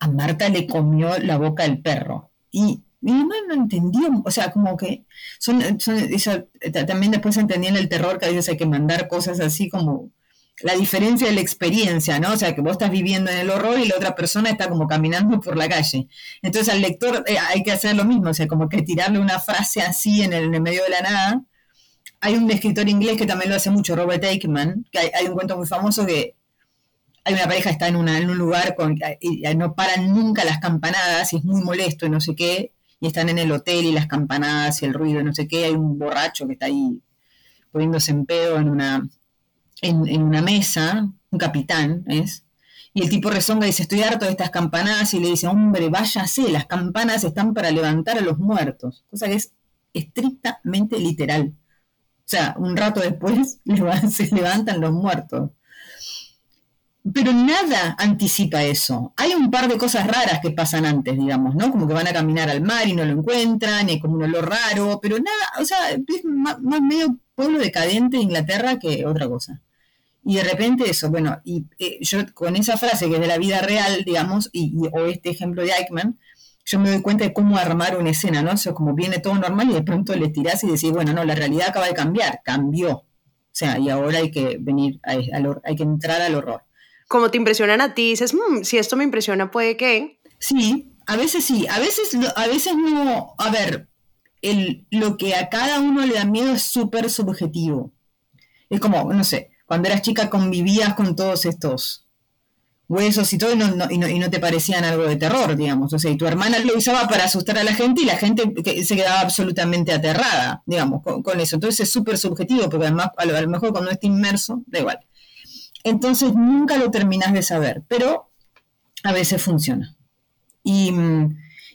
a Marta le comió la boca el perro. Y mi mamá no entendió, o sea, como que son, también después entendían el terror que a veces hay que mandar cosas así como la diferencia de la experiencia, ¿no? O sea, que vos estás viviendo en el horror y la otra persona está como caminando por la calle. Entonces al lector eh, hay que hacer lo mismo, o sea, como que tirarle una frase así en el, medio de la nada. Hay un escritor inglés que también lo hace mucho, Robert Aikman, que hay, un cuento muy famoso que hay una pareja que está en, una, un lugar con, y no paran nunca las campanadas y es muy molesto y no sé qué, y están en el hotel y las campanadas y el ruido y no sé qué, hay un borracho que está ahí poniéndose en pedo en una, en, una mesa, un capitán es, y el tipo rezonga y dice, estoy harto de estas campanadas, y le dice, hombre, váyase, las campanas están para levantar a los muertos, cosa que es estrictamente literal. O sea, un rato después se levantan los muertos. Pero nada anticipa eso. Hay un par de cosas raras que pasan antes, digamos, ¿no? Como que van a caminar al mar y no lo encuentran, y como un olor raro, pero nada, o sea, es más medio pueblo decadente de Inglaterra que otra cosa. Y de repente eso, bueno, y eh, yo con esa frase que es de la vida real, digamos, y, o este ejemplo de Eichmann, yo me doy cuenta de cómo armar una escena, ¿no? O sea, como viene todo normal y de pronto le tirás y decís, bueno, no, la realidad acaba de cambiar, cambió. O sea, y ahora hay que venir, hay, hay que entrar al horror. Como te impresionan a ti, dices, mm, si esto me impresiona, puede que... Sí, a veces sí, a veces, a veces no, a ver, el, lo que a cada uno le da miedo es súper subjetivo. Es como, no sé, cuando eras chica convivías con todos estos huesos y todo y no, te parecían algo de terror, digamos. O sea, y tu hermana lo usaba para asustar a la gente y la gente se quedaba absolutamente aterrada, digamos, con, eso. Entonces es súper subjetivo, porque además a lo, mejor cuando esté inmerso, da igual. Entonces nunca lo terminas de saber, pero a veces funciona. Y,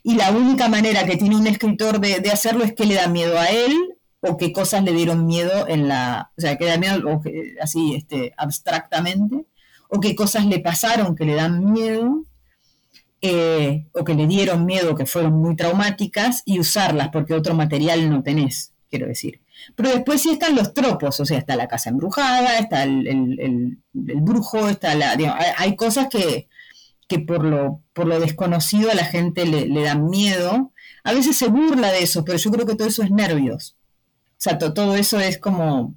la única manera que tiene un escritor de hacerlo es que le da miedo a él o qué cosas le dieron miedo en la, o sea, que da miedo así, este, abstractamente, o qué cosas le pasaron que le dan miedo, eh, o que le dieron miedo, que fueron muy traumáticas, y usarlas, porque otro material no tenés, quiero decir. Pero después sí están los tropos, o sea, está la casa embrujada, está el, brujo, está la, hay, cosas que, que por, lo, por lo desconocido a la gente le, le dan miedo. A veces se burla de eso, pero yo creo que todo eso es nervios. Sea, todo eso es como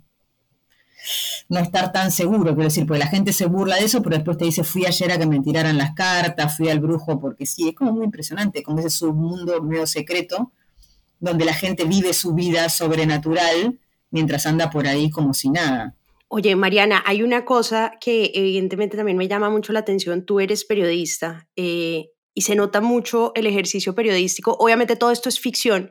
no estar tan seguro, quiero decir, porque la gente se burla de eso, pero después te dice, fui ayer a que me tiraran las cartas, fui al brujo, porque sí, es como muy impresionante, como ese submundo medio secreto, donde la gente vive su vida sobrenatural mientras anda por ahí como si nada. Oye, Mariana, hay una cosa que evidentemente también me llama mucho la atención. Tú eres periodista eh, y se nota mucho el ejercicio periodístico. Obviamente todo esto es ficción,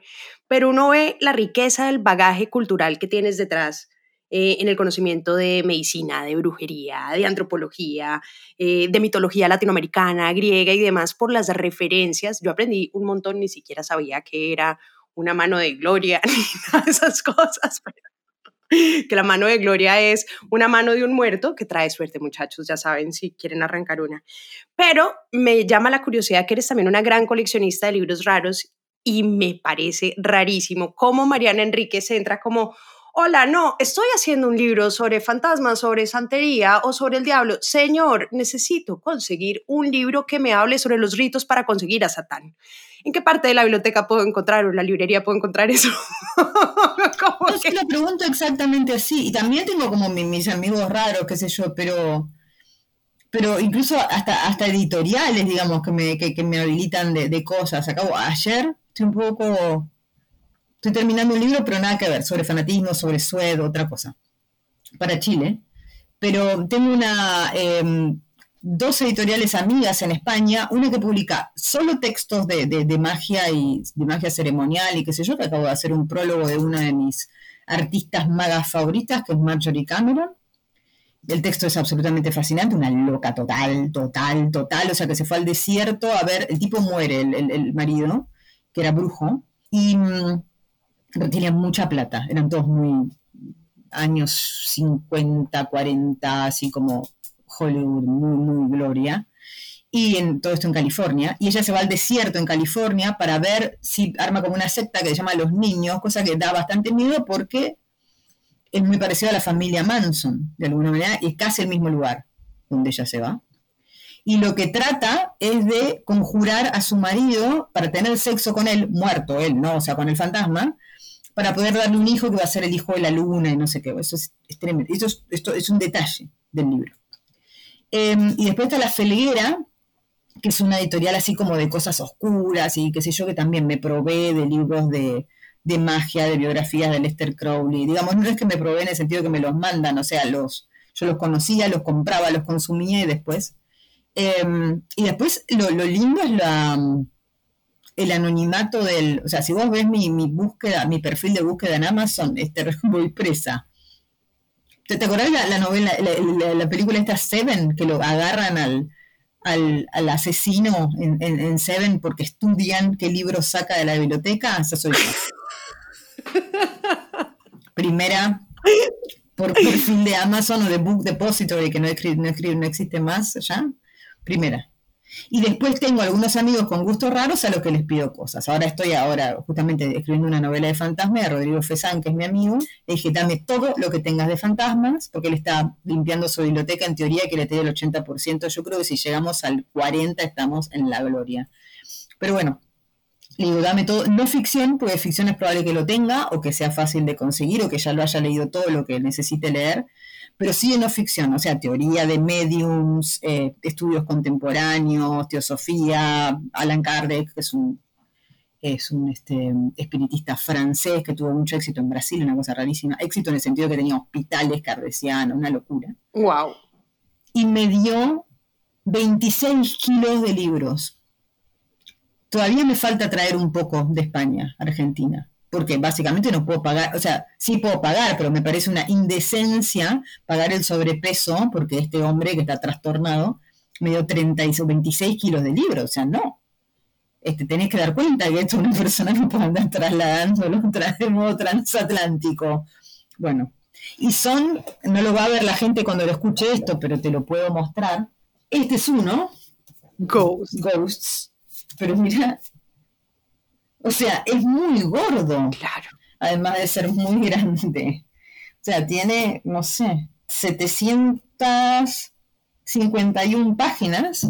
pero uno ve la riqueza del bagaje cultural que tienes detrás eh, en el conocimiento de medicina, de brujería, de antropología, eh, de mitología latinoamericana, griega y demás por las referencias. Yo aprendí un montón, ni siquiera sabía que era una mano de gloria ni nada esas cosas. Que la mano de Gloria es una mano de un muerto, que trae suerte muchachos, ya saben si quieren arrancar una. Pero me llama la curiosidad que eres también una gran coleccionista de libros raros y me parece rarísimo cómo Mariana Enríquez entra como, hola, no, estoy haciendo un libro sobre fantasmas, sobre santería o sobre el diablo. Señor, necesito conseguir un libro que me hable sobre los ritos para conseguir a Satán. ¿En qué parte de la biblioteca puedo encontrar o en la librería puedo encontrar eso? Es que lo pregunto exactamente así. Y también tengo como mis amigos raros, qué sé yo, pero pero incluso hasta, hasta editoriales, digamos, que me, que, me habilitan de, cosas. Acabo, ayer un poco, estoy terminando un libro, pero nada que ver, sobre fanatismo, sobre suedo, otra cosa, para Chile. Pero tengo una, em, dos editoriales amigas en España, una que publica solo textos de, magia y de magia ceremonial y qué sé yo, que acabo de hacer un prólogo de una de mis artistas magas favoritas, que es Marjorie Cameron. El texto es absolutamente fascinante, una loca total, total, total, o sea que se fue al desierto a ver, el tipo muere, el, marido, que era brujo, y mm, tenía mucha plata, eran todos muy años 50, 40, así como Hollywood, muy, muy gloria, y en, todo esto en California, y ella se va al desierto en California para ver si arma como una secta que se llama Los Niños, cosa que da bastante miedo porque es muy parecida a la familia Manson, de alguna manera, y es casi el mismo lugar donde ella se va. Y lo que trata es de conjurar a su marido para tener sexo con él, muerto él, ¿no? O sea, con el fantasma, para poder darle un hijo que va a ser el hijo de la luna y no sé qué. Eso es, tremendo. Eso esto es un detalle del libro. Em, y después está La Felguera, que es una editorial así como de cosas oscuras y qué sé yo, que también me provee de libros de, magia, de biografías de Lester Crowley. Digamos, no es que me provee en el sentido que me los mandan, o sea, los, yo los conocía, los compraba, los consumía y después. Em, y después lo, lindo es la, el anonimato del. O sea, si vos ves mi, búsqueda, mi perfil de búsqueda en Amazon, este, voy presa ¿Te, te acordás la, la novela, la, película esta Seven, que lo agarran al, al, asesino en, Seven porque estudian qué libro saca de la biblioteca? Esa soy yo. Primera, por perfil de Amazon o de Book Depository, que no, no, no existe más ya. Primera. Y después tengo algunos amigos con gustos raros a los que les pido cosas. Ahora estoy ahora justamente escribiendo una novela de fantasmas de Rodrigo Fesán, que es mi amigo. Le dije, dame todo lo que tengas de fantasmas, porque él está limpiando su biblioteca, en teoría que le te el 80%. Yo creo que si llegamos al 40% estamos en la gloria. Pero bueno, le digo, dame todo, no ficción, porque ficción es probable que lo tenga, o que sea fácil de conseguir, o que ya lo haya leído todo lo que necesite leer pero sí en no ficción, o sea, teoría de mediums, eh, estudios contemporáneos, teosofía, Alan Kardec, que es un, es un este, espiritista francés que tuvo mucho éxito en Brasil, una cosa rarísima, éxito en el sentido que tenía hospitales cardesianos, una locura. Wow. Y me dio 26 kilos de libros. Todavía me falta traer un poco de España, Argentina porque básicamente no puedo pagar, o sea, sí puedo pagar, pero me parece una indecencia pagar el sobrepeso, porque este hombre que está trastornado me dio 30 y 26 kilos de libros, o sea, no. Este, tenés que dar cuenta que es una persona que puede andar trasladándolo de modo transatlántico. Bueno, y son, no lo va a ver la gente cuando lo escuche esto, pero te lo puedo mostrar. Este es uno. Ghosts. Ghosts. Pero mira, o sea, es muy gordo. Claro. Además de ser muy grande. O sea, tiene, no sé, 751 páginas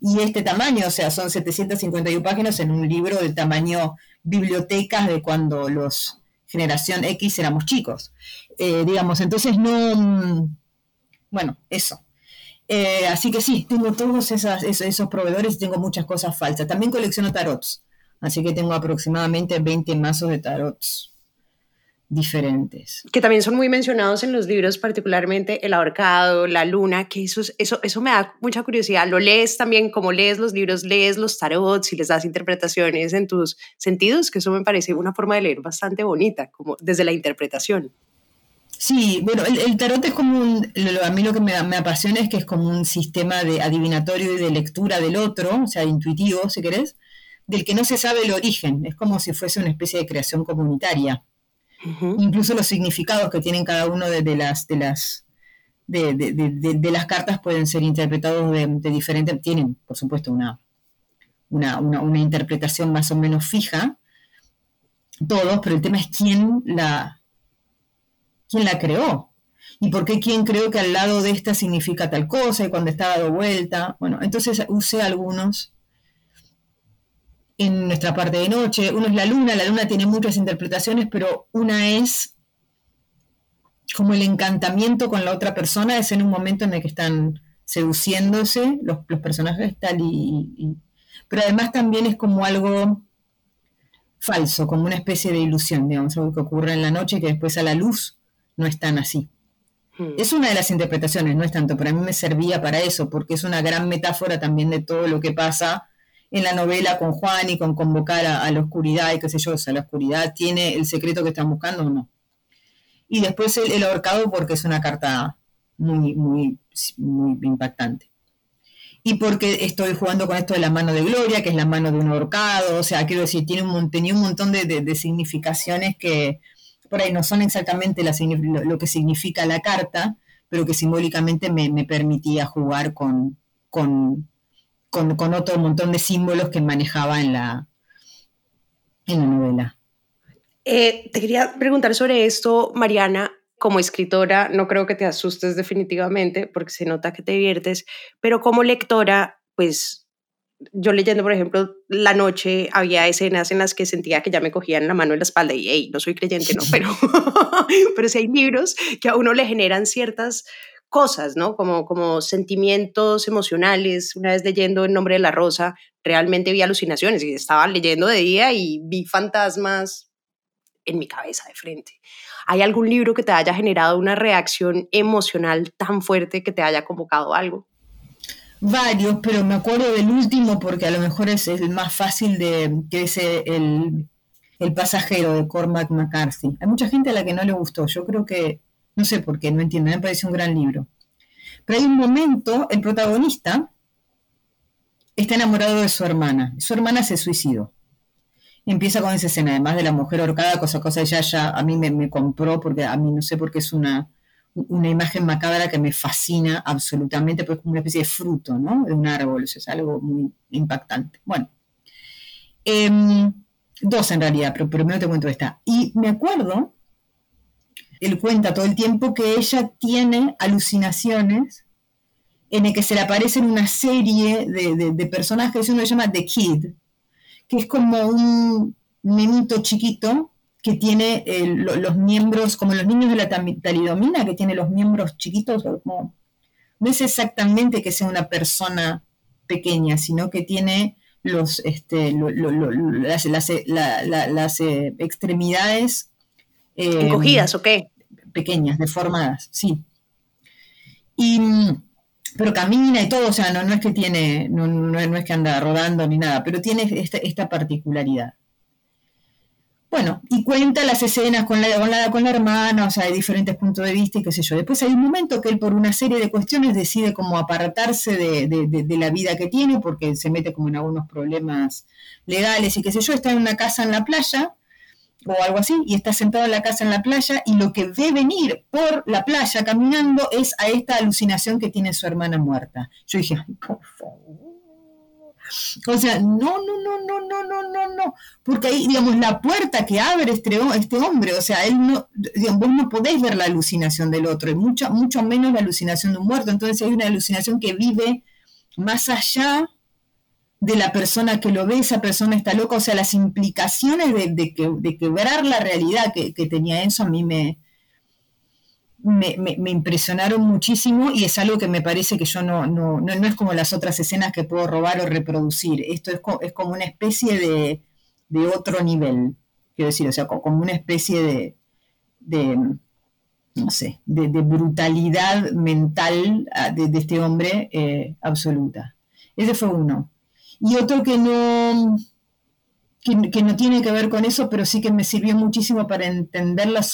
y este tamaño, o sea, son 751 páginas en un libro de tamaño bibliotecas de cuando los generación X éramos chicos. Eh, digamos, entonces no, mm, bueno, eso. Eh, así que sí, tengo todos esos, esos proveedores y tengo muchas cosas falsas. También colecciono tarots. Así que tengo aproximadamente 20 mazos de tarots. diferentes. Que también son muy mencionados en los libros, particularmente El ahorcado, La luna, que eso, eso, eso me da mucha curiosidad. ¿Lo lees también como lees los libros, lees los tarots y les das interpretaciones en tus sentidos? Que eso me parece una forma de leer bastante bonita, como desde la interpretación. Sí, bueno, el, tarot es como un, a mí lo que me, me, apasiona es que es como un sistema de adivinatorio y de lectura del otro, o sea, intuitivo, si querés, del que no se sabe el origen, es como si fuese una especie de creación comunitaria. Incluso los significados que tienen cada uno de, las, de, las, de, las cartas pueden ser interpretados de, diferentes, tienen por supuesto una, una, una, interpretación más o menos fija, todos, pero el tema es quién la, quién la creó. ¿Y por qué quién creó que al lado de esta significa tal cosa y cuando está dado vuelta? Bueno, entonces usé algunos en nuestra parte de noche. Uno es la luna, la luna tiene muchas interpretaciones, pero una es como el encantamiento con la otra persona, es en un momento en el que están seduciéndose los, personajes tal y, Pero además también es como algo falso, como una especie de ilusión, digamos, algo que ocurre en la noche y que después a la luz no es tan así. Hmm. Es una de las interpretaciones, no es tanto, pero a mí me servía para eso, porque es una gran metáfora también de todo lo que pasa en la novela con Juan y con convocar a, la oscuridad y qué sé yo, o sea, la oscuridad tiene el secreto que están buscando o no. Y después el, ahorcado porque es una carta muy, muy, muy impactante. Y porque estoy jugando con esto de la mano de Gloria, que es la mano de un ahorcado, o sea, quiero decir, tiene un, tenía un montón de, significaciones que por ahí no son exactamente lo, que significa la carta, pero que simbólicamente me, me permitía jugar con, con, con, otro montón de símbolos que manejaba en la, en la novela. Eh, te quería preguntar sobre esto, Mariana. Como escritora, no creo que te asustes definitivamente, porque se nota que te diviertes, pero como lectora, pues yo leyendo, por ejemplo, la noche había escenas en las que sentía que ya me cogían la mano en la espalda y, hey, no soy creyente, no, pero, pero sí hay libros que a uno le generan ciertas cosas, ¿no? Como, como sentimientos emocionales. Una vez leyendo El nombre de la rosa, realmente vi alucinaciones y estaba leyendo de día y vi fantasmas en mi cabeza de frente. ¿Hay algún libro que te haya generado una reacción emocional tan fuerte que te haya convocado algo? Varios, pero me acuerdo del último porque a lo mejor es el más fácil de, que es el, el pasajero de Cormac McCarthy. Hay mucha gente a la que no le gustó. Yo creo que no sé por qué, no entiendo, me parece un gran libro. Pero hay un momento, el protagonista está enamorado de su hermana. Su hermana se suicidó. Empieza con esa escena, además de la mujer ahorcada, cosa, cosa, ella ya a mí me, compró, porque a mí no sé por qué es una, una imagen macabra que me fascina absolutamente, porque es como una especie de fruto, ¿no? De un árbol, es algo muy impactante. Bueno, em, dos en realidad, pero primero te cuento esta. Y me acuerdo él cuenta todo el tiempo que ella tiene alucinaciones en el que se le aparecen una serie de, de, personajes, uno se llama The Kid, que es como un nenito chiquito que tiene los miembros, como los niños de la talidomina, que tiene los miembros chiquitos, no es exactamente que sea una persona pequeña, sino que tiene los, este, las, las, eh, extremidades eh, ¿Encogidas o qué? Pequeñas, deformadas, sí. Y, pero camina y todo, o sea, no, no es que tiene, no, no, es que anda rodando ni nada, pero tiene esta, particularidad. Bueno, y cuenta las escenas con la, con la, con la hermana, o sea, de diferentes puntos de vista y qué sé yo. Después hay un momento que él por una serie de cuestiones decide como apartarse de, de, la vida que tiene porque se mete como en algunos problemas legales y qué sé yo, está en una casa en la playa o algo así, y está sentado en la casa en la playa y lo que ve venir por la playa caminando es a esta alucinación que tiene su hermana muerta. Yo dije, por favor. O sea, no, no, no, no, no, no, no, no, porque ahí, digamos, la puerta que abre este, este hombre, o sea, él no, digamos, vos no podés ver la alucinación del otro, y mucho, mucho menos la alucinación de un muerto, entonces hay una alucinación que vive más allá de la persona que lo ve, esa persona está loca, o sea, las implicaciones de, quebrar la realidad que, tenía eso a mí me, me, impresionaron muchísimo y es algo que me parece que yo no, no, no, es como las otras escenas que puedo robar o reproducir, esto es, es como una especie de, otro nivel, quiero decir, o sea, como una especie de, no sé, de, brutalidad mental ah, de, este hombre eh, absoluta. Ese fue uno. Y otro que no, que, no tiene que ver con eso, pero sí que me sirvió muchísimo para entender la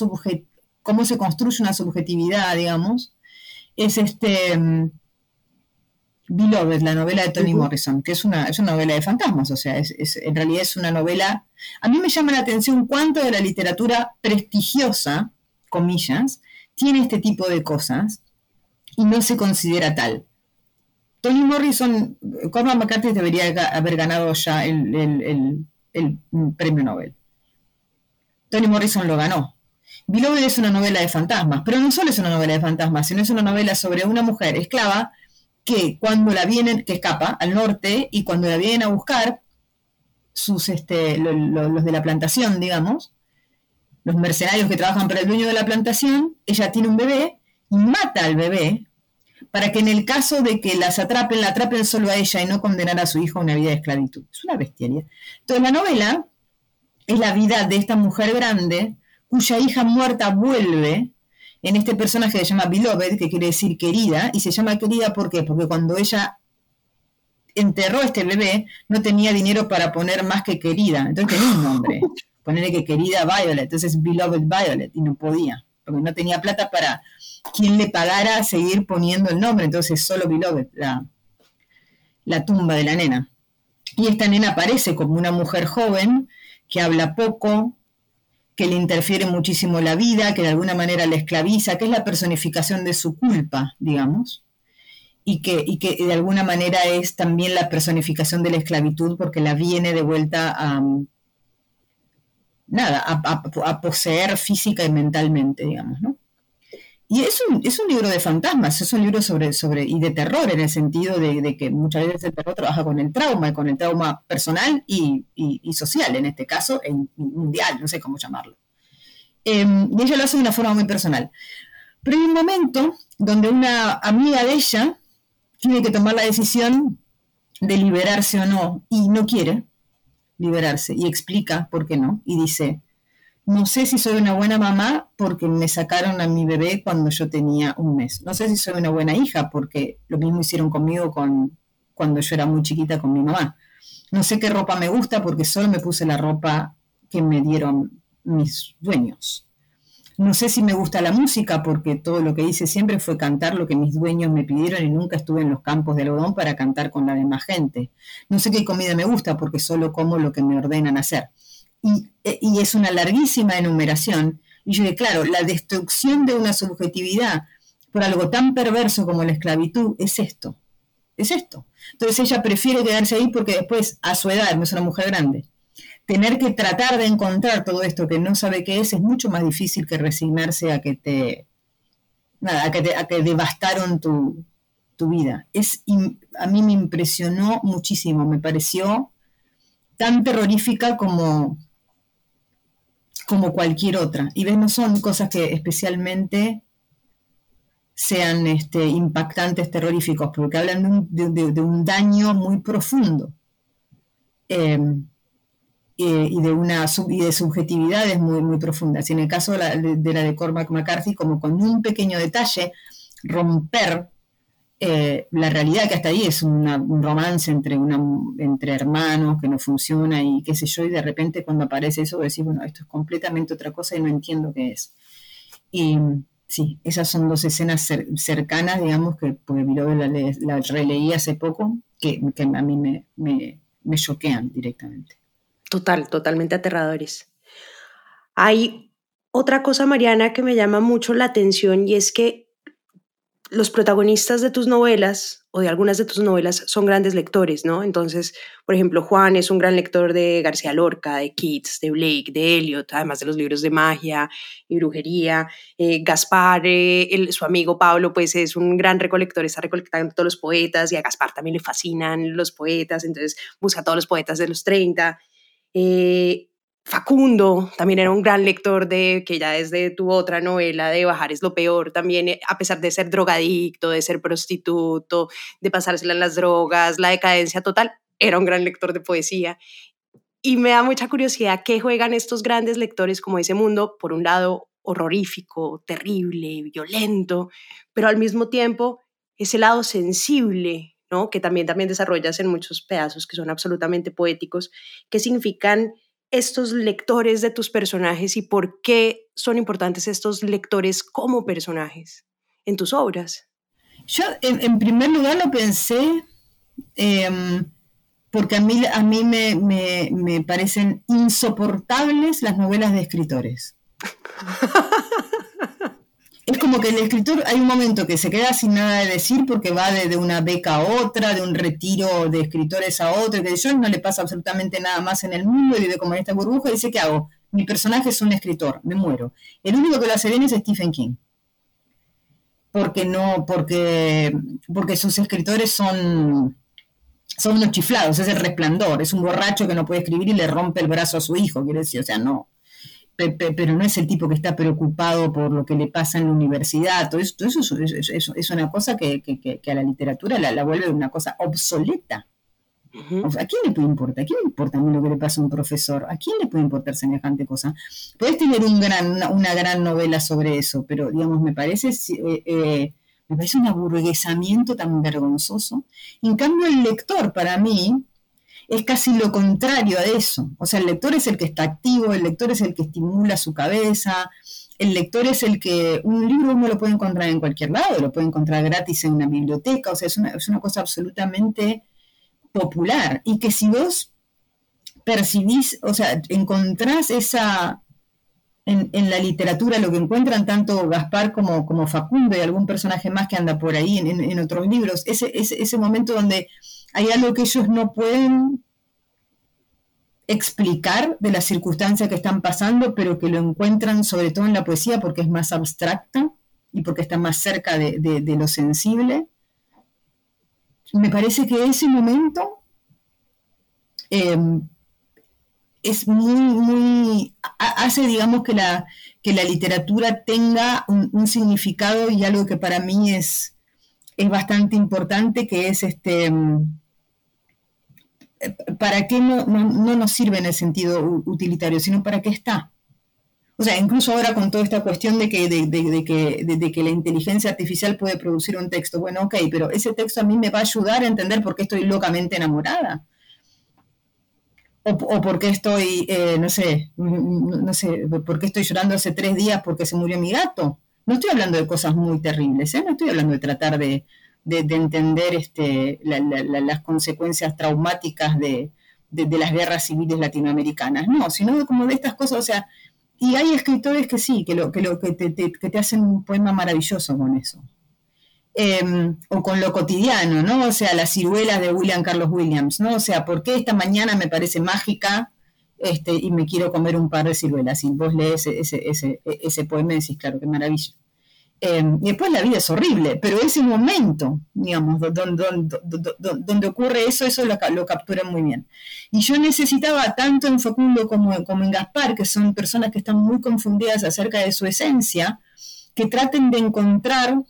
cómo se construye una subjetividad, digamos, es este um, Beloved, la novela de Toni Morrison, que es una, es una novela de fantasmas, o sea, es, en realidad es una novela... A mí me llama la atención cuánto de la literatura prestigiosa, comillas, tiene este tipo de cosas y no se considera tal. Toni Morrison, Cormac McCarthy debería haber ganado ya el, premio Nobel. Toni Morrison lo ganó. Beloved es una novela de fantasmas, pero no solo es una novela de fantasmas, sino es una novela sobre una mujer esclava que cuando la vienen, que escapa al norte y cuando la vienen a buscar, sus, este, los de la plantación, digamos, los mercenarios que trabajan para el dueño de la plantación, ella tiene un bebé y mata al bebé para que en el caso de que las atrapen, la atrapen solo a ella y no condenar a su hijo a una vida de esclavitud. Es una bestialidad. Entonces la novela es la vida de esta mujer grande cuya hija muerta vuelve en este personaje que se llama Beloved, que quiere decir querida, y se llama querida ¿por qué? Porque cuando ella enterró a este bebé, no tenía dinero para poner más que querida, entonces tenía un nombre, ponerle que querida Violet, entonces Beloved Violet, y no podía, porque no tenía plata para quien le pagara seguir poniendo el nombre, entonces solo Beloved, la, la tumba de la nena. Y esta nena aparece como una mujer joven que habla poco, que le interfiere muchísimo la vida, que de alguna manera le esclaviza, que es la personificación de su culpa, digamos, y que, y que de alguna manera es también la personificación de la esclavitud porque la viene de vuelta a, nada, a, poseer física y mentalmente, digamos, ¿no? Y es un, es un libro de fantasmas, es un libro sobre, sobre, y de terror en el sentido de, que muchas veces el terror trabaja con el trauma, con el trauma personal y, social, en este caso, mundial, no sé cómo llamarlo. Em, y ella lo hace de una forma muy personal. Pero hay un momento donde una amiga de ella tiene que tomar la decisión de liberarse o no, y no quiere liberarse, y explica por qué no, y dice, no sé si soy una buena mamá porque me sacaron a mi bebé cuando yo tenía un mes. No sé si soy una buena hija porque lo mismo hicieron conmigo con, cuando yo era muy chiquita con mi mamá. No sé qué ropa me gusta porque solo me puse la ropa que me dieron mis dueños. No sé si me gusta la música porque todo lo que hice siempre fue cantar lo que mis dueños me pidieron y nunca estuve en los campos de algodón para cantar con la demás gente. No sé qué comida me gusta porque solo como lo que me ordenan hacer. Eh, y, es una larguísima enumeración. Y yo dije, claro, la destrucción de una subjetividad por algo tan perverso como la esclavitud es esto, es esto. Entonces ella prefiere quedarse ahí porque después, a su edad, no es una mujer grande, tener que tratar de encontrar todo esto que no sabe qué es es mucho más difícil que resignarse a que te, nada, a que, te, a que devastaron tu, tu vida. Es, a mí me impresionó muchísimo, me pareció tan terrorífica como, como cualquier otra. Y ves, no son cosas que especialmente sean este, impactantes, terroríficos, porque hablan de un, daño muy profundo em, eh, y, de una y de subjetividades muy, muy profundas. Y en el caso de la de, Cormac McCarthy, como con un pequeño detalle, romper eh, la realidad que hasta ahí es un romance entre, una, entre hermanos que no funciona y qué sé yo, y de repente cuando aparece eso decís, bueno, esto es completamente otra cosa y no entiendo qué es. Y sí, esas son dos escenas cercanas, digamos, que porque la, la, releí hace poco, que, a mí me, me, me choquean directamente. Total, totalmente aterradores. Hay otra cosa, Mariana, que me llama mucho la atención y es que los protagonistas de tus novelas o de algunas de tus novelas son grandes lectores, ¿no? Entonces, por ejemplo, Juan es un gran lector de García Lorca, de Keats, de Blake, de Eliot, además de los libros de magia y brujería. Eh, Gaspar, eh, su amigo Pablo, pues es un gran recolector, está recolectando todos los poetas y a Gaspar también le fascinan los poetas, entonces busca a todos los poetas de los 30. Eh, Facundo también era un gran lector de que ya desde tu otra novela de Bajar es lo peor, también eh, a pesar de ser drogadicto, de ser prostituto, de pasársela en las drogas, la decadencia total, era un gran lector de poesía. Y me da mucha curiosidad qué juegan estos grandes lectores como ese mundo, por un lado, horrorífico, terrible, violento, pero al mismo tiempo ese lado sensible, ¿no? que también, también desarrollas en muchos pedazos que son absolutamente poéticos, ¿qué significan estos lectores de tus personajes y por qué son importantes estos lectores como personajes en tus obras? Yo, en, primer lugar, lo pensé em, porque a mí, a mí me, me parecen insoportables las novelas de escritores. es como que el escritor hay un momento que se queda sin nada de decir porque va de, una beca a otra, de un retiro de escritores a otro, que yo no le pasa absolutamente nada más en el mundo y vive como en esta burbuja y dice, ¿qué hago? Mi personaje es un escritor, me muero. El único que lo hace bien es Stephen King. Porque no, porque, porque sus escritores son, son unos chiflados, es el resplandor, es un borracho que no puede escribir y le rompe el brazo a su hijo, quiere decir, o sea, no, pero no es el tipo que está preocupado por lo que le pasa en la universidad. Todo eso, es, una cosa que, a la literatura la, vuelve una cosa obsoleta. ¿A quién le puede importar? ¿A quién le importa a mí lo que le pasa a un profesor? ¿A quién le puede importar semejante cosa? Puedes tener un gran, una, gran novela sobre eso, pero digamos, me parece, eh, eh, me parece un aburguesamiento tan vergonzoso. En cambio, el lector, para mí, es casi lo contrario a eso. O sea, el lector es el que está activo, el lector es el que estimula su cabeza, el lector es el que un libro uno lo puede encontrar en cualquier lado, lo puede encontrar gratis en una biblioteca, o sea, es una, cosa absolutamente popular. Y que si vos percibís, o sea, encontrás esa, en, la literatura, lo que encuentran tanto Gaspar como, como Facundo y algún personaje más que anda por ahí en, otros libros, ese, ese, ese momento donde hay algo que ellos no pueden explicar de la circunstancia que están pasando, pero que lo encuentran sobre todo en la poesía porque es más abstracta y porque está más cerca de, lo sensible. Me parece que ese momento em, es muy, hace, digamos, que la, que la literatura tenga un, un, significado y algo que para mí es, es bastante importante, que es este, em, ¿para qué no, nos sirve en el sentido utilitario, sino para qué está? O sea, incluso ahora con toda esta cuestión de que, de, que, que la inteligencia artificial puede producir un texto, bueno, ok, pero ese texto a mí me va a ayudar a entender por qué estoy locamente enamorada. O, o por qué estoy, eh, no sé, no sé, por qué estoy llorando hace tres días porque se murió mi gato. No estoy hablando de cosas muy terribles, ¿eh? no estoy hablando de tratar de, de, entender este, las consecuencias traumáticas de, las guerras civiles latinoamericanas, no, sino como de estas cosas, o sea, y hay escritores que sí, que, lo, que, lo, que, te, hacen un poema maravilloso con eso. Em, o con lo cotidiano, ¿no? O sea, las ciruelas de William Carlos Williams, ¿no? O sea, ¿por qué esta mañana me parece mágica este, y me quiero comer un par de ciruelas? Y vos lees ese, ese, ese poema y decís, claro, qué maravilla. Y después la vida es horrible, pero ese momento, digamos, donde, ocurre eso, eso lo, lo capturan muy bien. Y yo necesitaba tanto en Facundo como, en Gaspar, que son personas que están muy confundidas acerca de su esencia, que traten de encontrar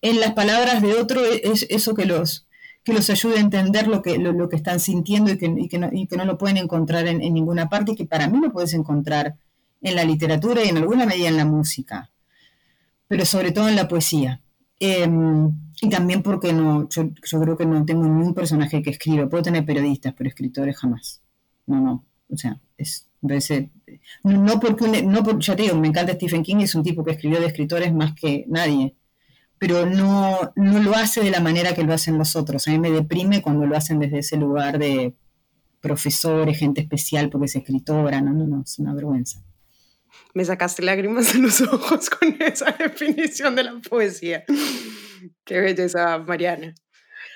en las palabras de otro eso que los, que los ayude a entender lo que, lo, que están sintiendo y que, no, lo pueden encontrar en, en, ninguna parte y que para mí lo puedes encontrar en la literatura y en alguna medida en la música pero sobre todo en la poesía. Em, y también porque no, yo, creo que no tengo ningún personaje que escriba. Puedo tener periodistas, pero escritores jamás. No, no. O sea, es, no, porque, no por, ya te digo, me encanta Stephen King, es un tipo que escribió de escritores más que nadie, pero no, no lo hace de la manera que lo hacen los otros. A mí me deprime cuando lo hacen desde ese lugar de profesores, gente especial porque es escritora, no, no, no, es una vergüenza me sacaste lágrimas de los ojos con esa definición de la poesía. Qué belleza, Mariana.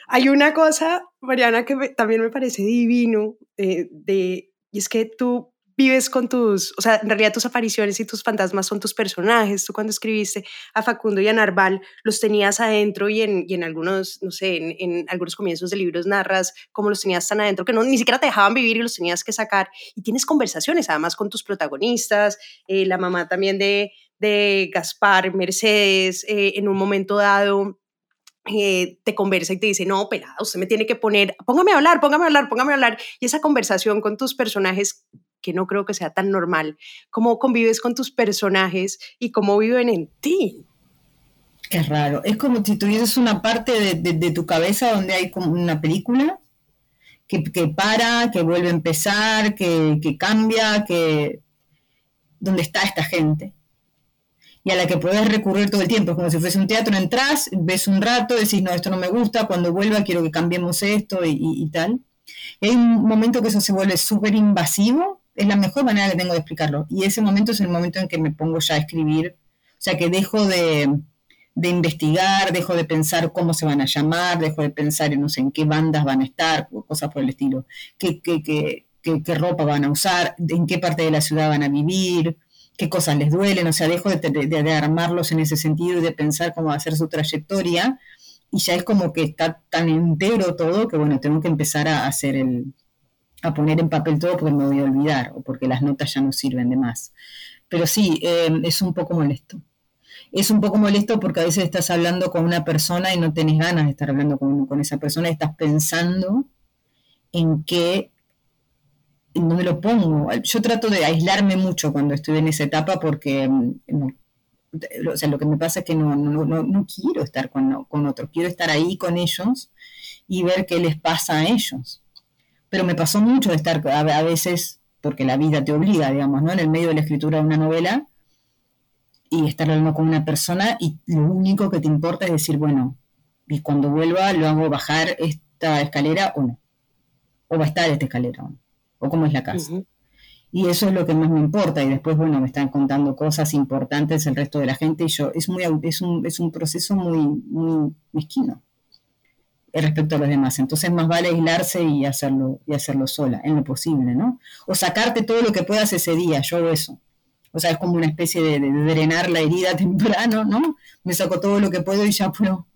Hay una cosa, Mariana, que también me parece divino, eh, de, y es que tú vives con tus, o sea, en realidad tus apariciones y tus fantasmas son tus personajes. Tú cuando escribiste a Facundo y a Narval los tenías adentro y en, en algunos, no sé, en, en, algunos comienzos de libros narras cómo los tenías tan adentro que no, ni siquiera te dejaban vivir y los tenías que sacar. Y tienes conversaciones además con tus protagonistas, eh, la mamá también de, de Gaspar, Mercedes, eh, en un momento dado. Eh, te conversa y te dice, no, pelada, usted me tiene que poner, póngame a hablar, póngame a hablar, póngame a hablar. Y esa conversación con tus personajes que no creo que sea tan normal. ¿Cómo convives con tus personajes y cómo viven en ti? Es raro. Es como si tuvieses una parte de, tu cabeza donde hay como una película que, para, que vuelve a empezar, que, que cambia, que donde está esta gente y a la que puedes recurrir todo el tiempo. Es como si fuese un teatro, entras, ves un rato, decís, no, esto no me gusta, cuando vuelva quiero que cambiemos esto y, tal. hay un momento que eso se vuelve súper invasivo, es la mejor manera que tengo de explicarlo. Y ese momento es el momento en que me pongo ya a escribir, o sea, que dejo de, investigar, dejo de pensar cómo se van a llamar, dejo de pensar en no sé en qué bandas van a estar, cosas por el estilo, qué, qué, qué, qué ropa van a usar, en qué parte de la ciudad van a vivir, qué cosas les duelen, o sea, dejo de, armarlos en ese sentido y de pensar cómo va a ser su trayectoria, y ya es como que está tan entero todo que, bueno, tengo que empezar a hacer el, a poner en papel todo porque me voy a olvidar, o porque las notas ya no sirven de más. Pero sí, em, es un poco molesto. Es un poco molesto porque a veces estás hablando con una persona y no tenés ganas de estar hablando con, con esa persona, estás pensando en qué no me lo pongo. Yo trato de aislarme mucho cuando estoy en esa etapa porque mm, o sea, lo que me pasa es que no, no, no, quiero estar con, con otros, quiero estar ahí con ellos y ver qué les pasa a ellos. Pero me pasó mucho de estar a, veces, porque la vida te obliga, digamos, ¿no? En el medio de la escritura de una novela y estar hablando con una persona y lo único que te importa es decir, bueno, y cuando vuelva lo hago bajar esta escalera o no. O va a estar esta escalera o no o cómo es la casa. Y eso es lo que más me importa. Y después, bueno, me están contando cosas importantes el resto de la gente y yo, es, muy, es, un, es un proceso muy, muy mezquino respecto a los demás. Entonces más vale aislarse y hacerlo, y hacerlo sola, en lo posible, ¿no? O sacarte todo lo que puedas ese día, yo hago eso. O sea, es como una especie de, drenar la herida temprano, ¿no? Me saco todo lo que puedo y ya puedo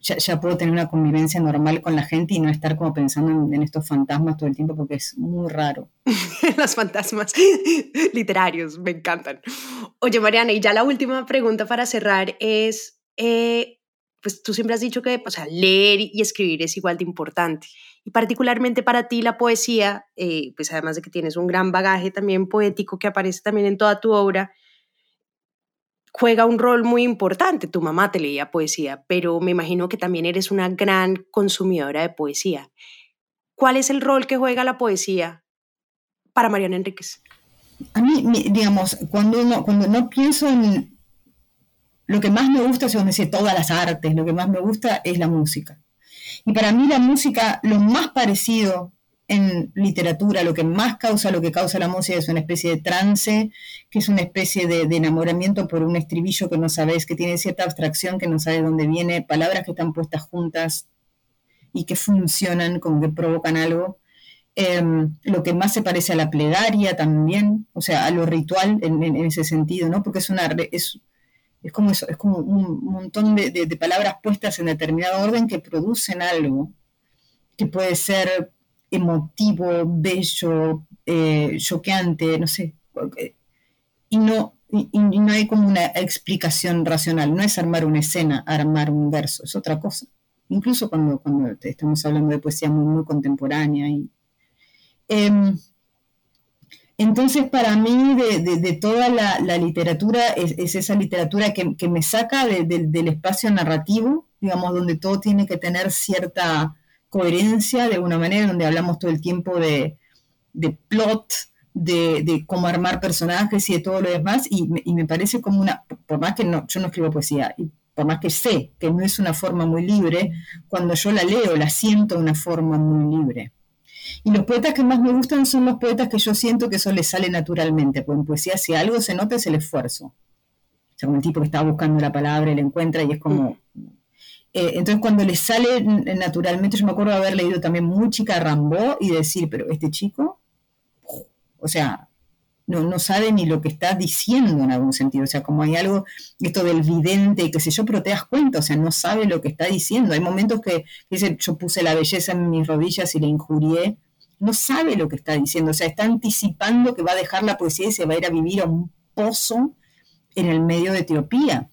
ya, puedo tener una convivencia normal con la gente y no estar como pensando en, estos fantasmas todo el tiempo porque es muy raro. Los fantasmas literarios, me encantan. Oye, Mariana, y ya la última pregunta para cerrar es, eh, pues tú siempre has dicho que o sea, leer y escribir es igual de importante. Y particularmente para ti la poesía, eh, pues además de que tienes un gran bagaje también poético que aparece también en toda tu obra, juega un rol muy importante. Tu mamá te leía poesía, pero me imagino que también eres una gran consumidora de poesía. ¿Cuál es el rol que juega la poesía para Mariana Enríquez? A mí, digamos, cuando no, cuando no pienso en lo que más me gusta, me dice todas las artes, lo que más me gusta es la música. Y para mí la música, lo más parecido en literatura lo que más causa lo que causa la música es una especie de trance, que es una especie de, enamoramiento por un estribillo que no sabes, que tiene cierta abstracción, que no sabes dónde viene, palabras que están puestas juntas y que funcionan, como que provocan algo. Em, lo que más se parece a la plegaria también, o sea, a lo ritual en, ese sentido, ¿no? Porque es una es, es como eso, es como un montón de, palabras puestas en determinado orden que producen algo, que puede ser emotivo, bello, eh, choqueante, no sé. Y no, y, no hay como una explicación racional, no es armar una escena, armar un verso, es otra cosa. Incluso cuando, cuando estamos hablando de poesía muy, muy contemporánea. Y, em, entonces, para mí, de, toda la, literatura, es, esa literatura que, me saca del espacio narrativo, digamos, donde todo tiene que tener cierta coherencia de una manera donde hablamos todo el tiempo de, plot, de, cómo armar personajes y de todo lo demás, y me, parece como una, por más que no, yo no escribo poesía, y por más que sé que no es una forma muy libre, cuando yo la leo la siento de una forma muy libre. Y los poetas que más me gustan son los poetas que yo siento que eso les sale naturalmente, porque en poesía si algo se nota es el esfuerzo. O sea, como el tipo que está buscando la palabra y la encuentra y es como, eh, entonces cuando le sale naturalmente, yo me acuerdo de haber leído también muy chica Rambó y decir, pero este chico, o sea, no, no sabe ni lo que está diciendo en algún sentido, o sea, como hay algo, esto del vidente y qué sé yo, pero te das cuenta, o sea, no sabe lo que está diciendo. Hay momentos que dice, yo puse la belleza en mis rodillas y le injurié, no sabe lo que está diciendo, o sea, está anticipando que va a dejar la poesía y se va a ir a vivir a un pozo en el medio de Etiopía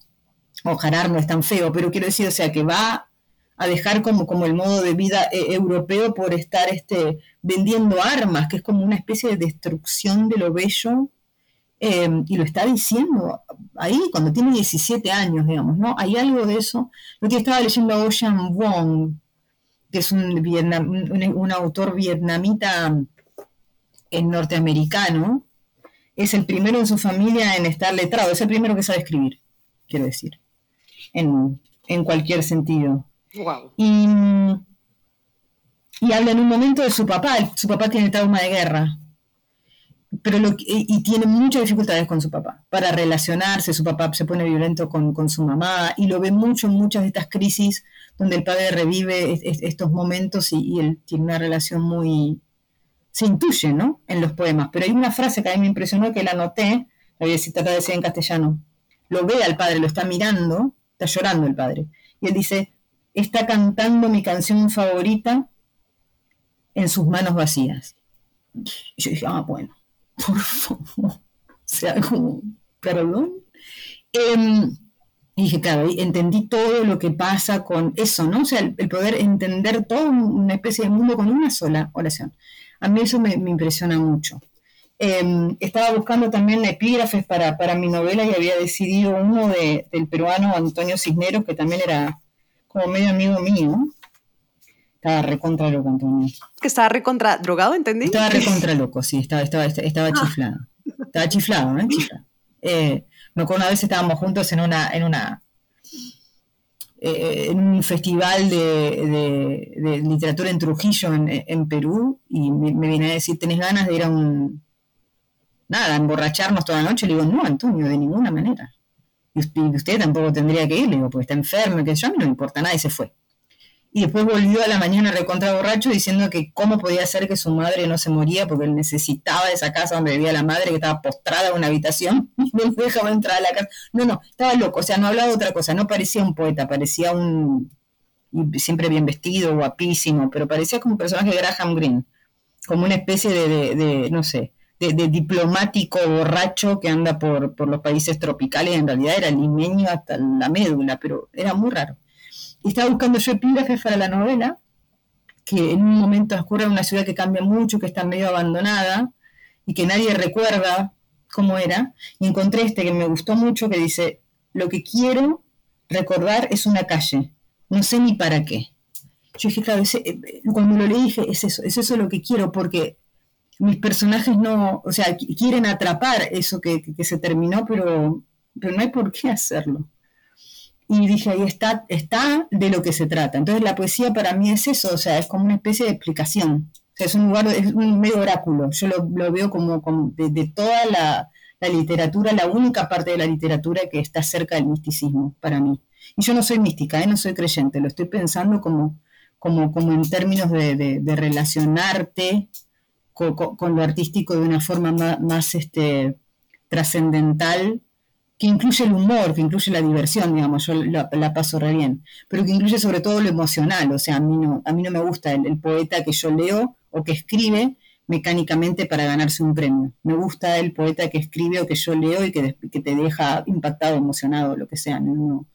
o no es tan feo, pero quiero decir, o sea, que va a dejar como, como el modo de vida eh, europeo por estar este, vendiendo armas, que es como una especie de destrucción de lo bello. eh, y lo está diciendo ahí cuando tiene 17 años, digamos, ¿no? Hay algo de eso. Lo que estaba leyendo a Ocean Wong, que es un, vietnam- un, un autor vietnamita eh, norteamericano, es el primero en su familia en estar letrado, es el primero que sabe escribir, quiero decir, en, en cualquier sentido. Wow. Y, y habla en un momento de su papá, su papá tiene trauma de guerra, pero lo y, tiene muchas dificultades con su papá para relacionarse, su papá se pone violento con, con su mamá y lo ve mucho en muchas de estas crisis donde el padre revive es- es- estos momentos y, y él tiene una relación muy, se intuye, ¿no? En los poemas. Pero hay una frase que a mí me impresionó que la anoté, la voy a citar de decir en castellano. Lo ve al padre, lo está mirando, está llorando el padre. Y él dice, está cantando mi canción favorita en sus manos vacías. Y yo dije, ah, bueno, por favor. O sea, como, perdón. Em, y dije, claro, entendí todo lo que pasa con eso, ¿no? O sea, el, poder entender toda una especie de mundo con una sola oración. A mí eso me, impresiona mucho. Eh, estaba buscando también epígrafes para, para mi novela y había decidido uno de- del peruano Antonio Cisneros, que también era como medio amigo mío. Estaba recontra loco, Antonio. Que estaba recontra drogado, ¿entendí? Estaba recontra loco, sí, estaba, estaba, estaba chiflado. Estaba chiflado, ¿eh? Chiflado. Eh, me acuerdo una vez estábamos juntos en una, en una eh, en un festival de, de- de literatura en Trujillo, en, en Perú, y me, me viene a decir, ¿tenés ganas de ir a un... nada, a emborracharnos toda la noche? Le digo, no, Antonio, de ninguna manera. Y usted, y usted tampoco tendría que ir, le digo, porque está enfermo, que yo, a mí no me importa nada, y se fue. Y después volvió a la mañana recontra borracho diciendo que cómo podía ser que su madre no se moría porque él necesitaba esa casa donde vivía la madre que estaba postrada en una habitación y no dejaba entrar a la casa. No, no, estaba loco, o sea, no hablaba de otra cosa, no parecía un poeta, parecía un siempre bien vestido, guapísimo, pero parecía como un personaje de Graham Greene, como una especie de, de- de, no sé, de, de diplomático borracho que anda por, por los países tropicales, en realidad era limeño hasta la médula, pero era muy raro. Y estaba buscando yo epígrafes para la novela, que en un momento ocurre en una ciudad que cambia mucho, que está medio abandonada y que nadie recuerda cómo era. Y encontré este que me gustó mucho, que dice, lo que quiero recordar es una calle, no sé ni para qué. Yo dije, claro, ese- eh, cuando lo leí dije, es eso, es eso lo que quiero, porque mis personajes no, o sea, qui- quieren atrapar eso que, que- que se terminó, pero, pero no hay por qué hacerlo. Y dije, ahí está, está de lo que se trata. Entonces la poesía para mí es eso, o sea, es como una especie de explicación. Es un lugar, es un medio oráculo. Yo lo, lo veo como, como de, toda la, literatura, la única parte de la literatura que está cerca del misticismo para mí. Y yo no soy mística, ¿eh? no soy creyente, lo estoy pensando como, como, como en términos de, de- relacionarte co- co- con, lo artístico de una forma más, más, este, trascendental, que incluye el humor, que incluye la diversión, digamos, yo la, la paso re bien, pero que incluye sobre todo lo emocional, o sea, a mí no, a mí no me gusta el, poeta que yo leo o que escribe mecánicamente para ganarse un premio. Me gusta el poeta que escribe o que yo leo y que te deja impactado, emocionado, lo que sea, no, no,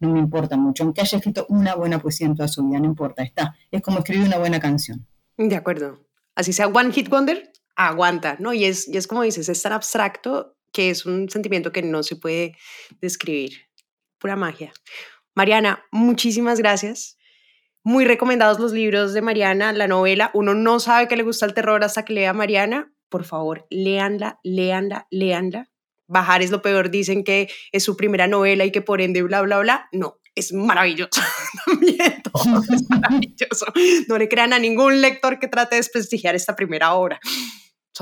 no me importa mucho, aunque haya escrito una buena poesía en toda su vida, no importa, está, es como escribir una buena canción. De acuerdo. Así sea One Hit Wonder, aguanta, ¿no? Y es, y es como dices, es tan abstracto que es un sentimiento que no se puede describir. Pura magia. Mariana, muchísimas gracias. Muy recomendados los libros de Mariana, la novela. Uno no sabe que le gusta el terror hasta que lea Mariana. Por favor, léanla, léanla, léanla. Bajar es lo peor, dicen que es su primera novela y que por ende bla, bla, bla. No, es maravilloso. También todo es maravilloso. No le crean a ningún lector que trate de desprestigiar esta primera obra.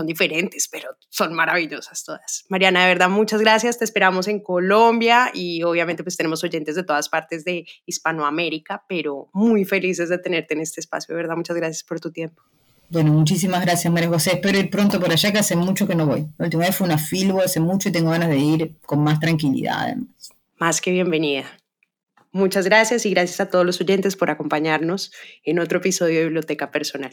Son diferentes, pero son maravillosas todas. Mariana, de verdad, muchas gracias. Te esperamos en Colombia y obviamente pues tenemos oyentes de todas partes de Hispanoamérica, pero muy felices de tenerte en este espacio. De verdad, muchas gracias por tu tiempo. Bueno, muchísimas gracias, María José. Espero ir pronto por allá, que hace mucho que no voy. La última vez fue una filbo hace mucho y tengo ganas de ir con más tranquilidad. además. Más que bienvenida. Muchas gracias y gracias a todos los oyentes por acompañarnos en otro episodio de Biblioteca Personal.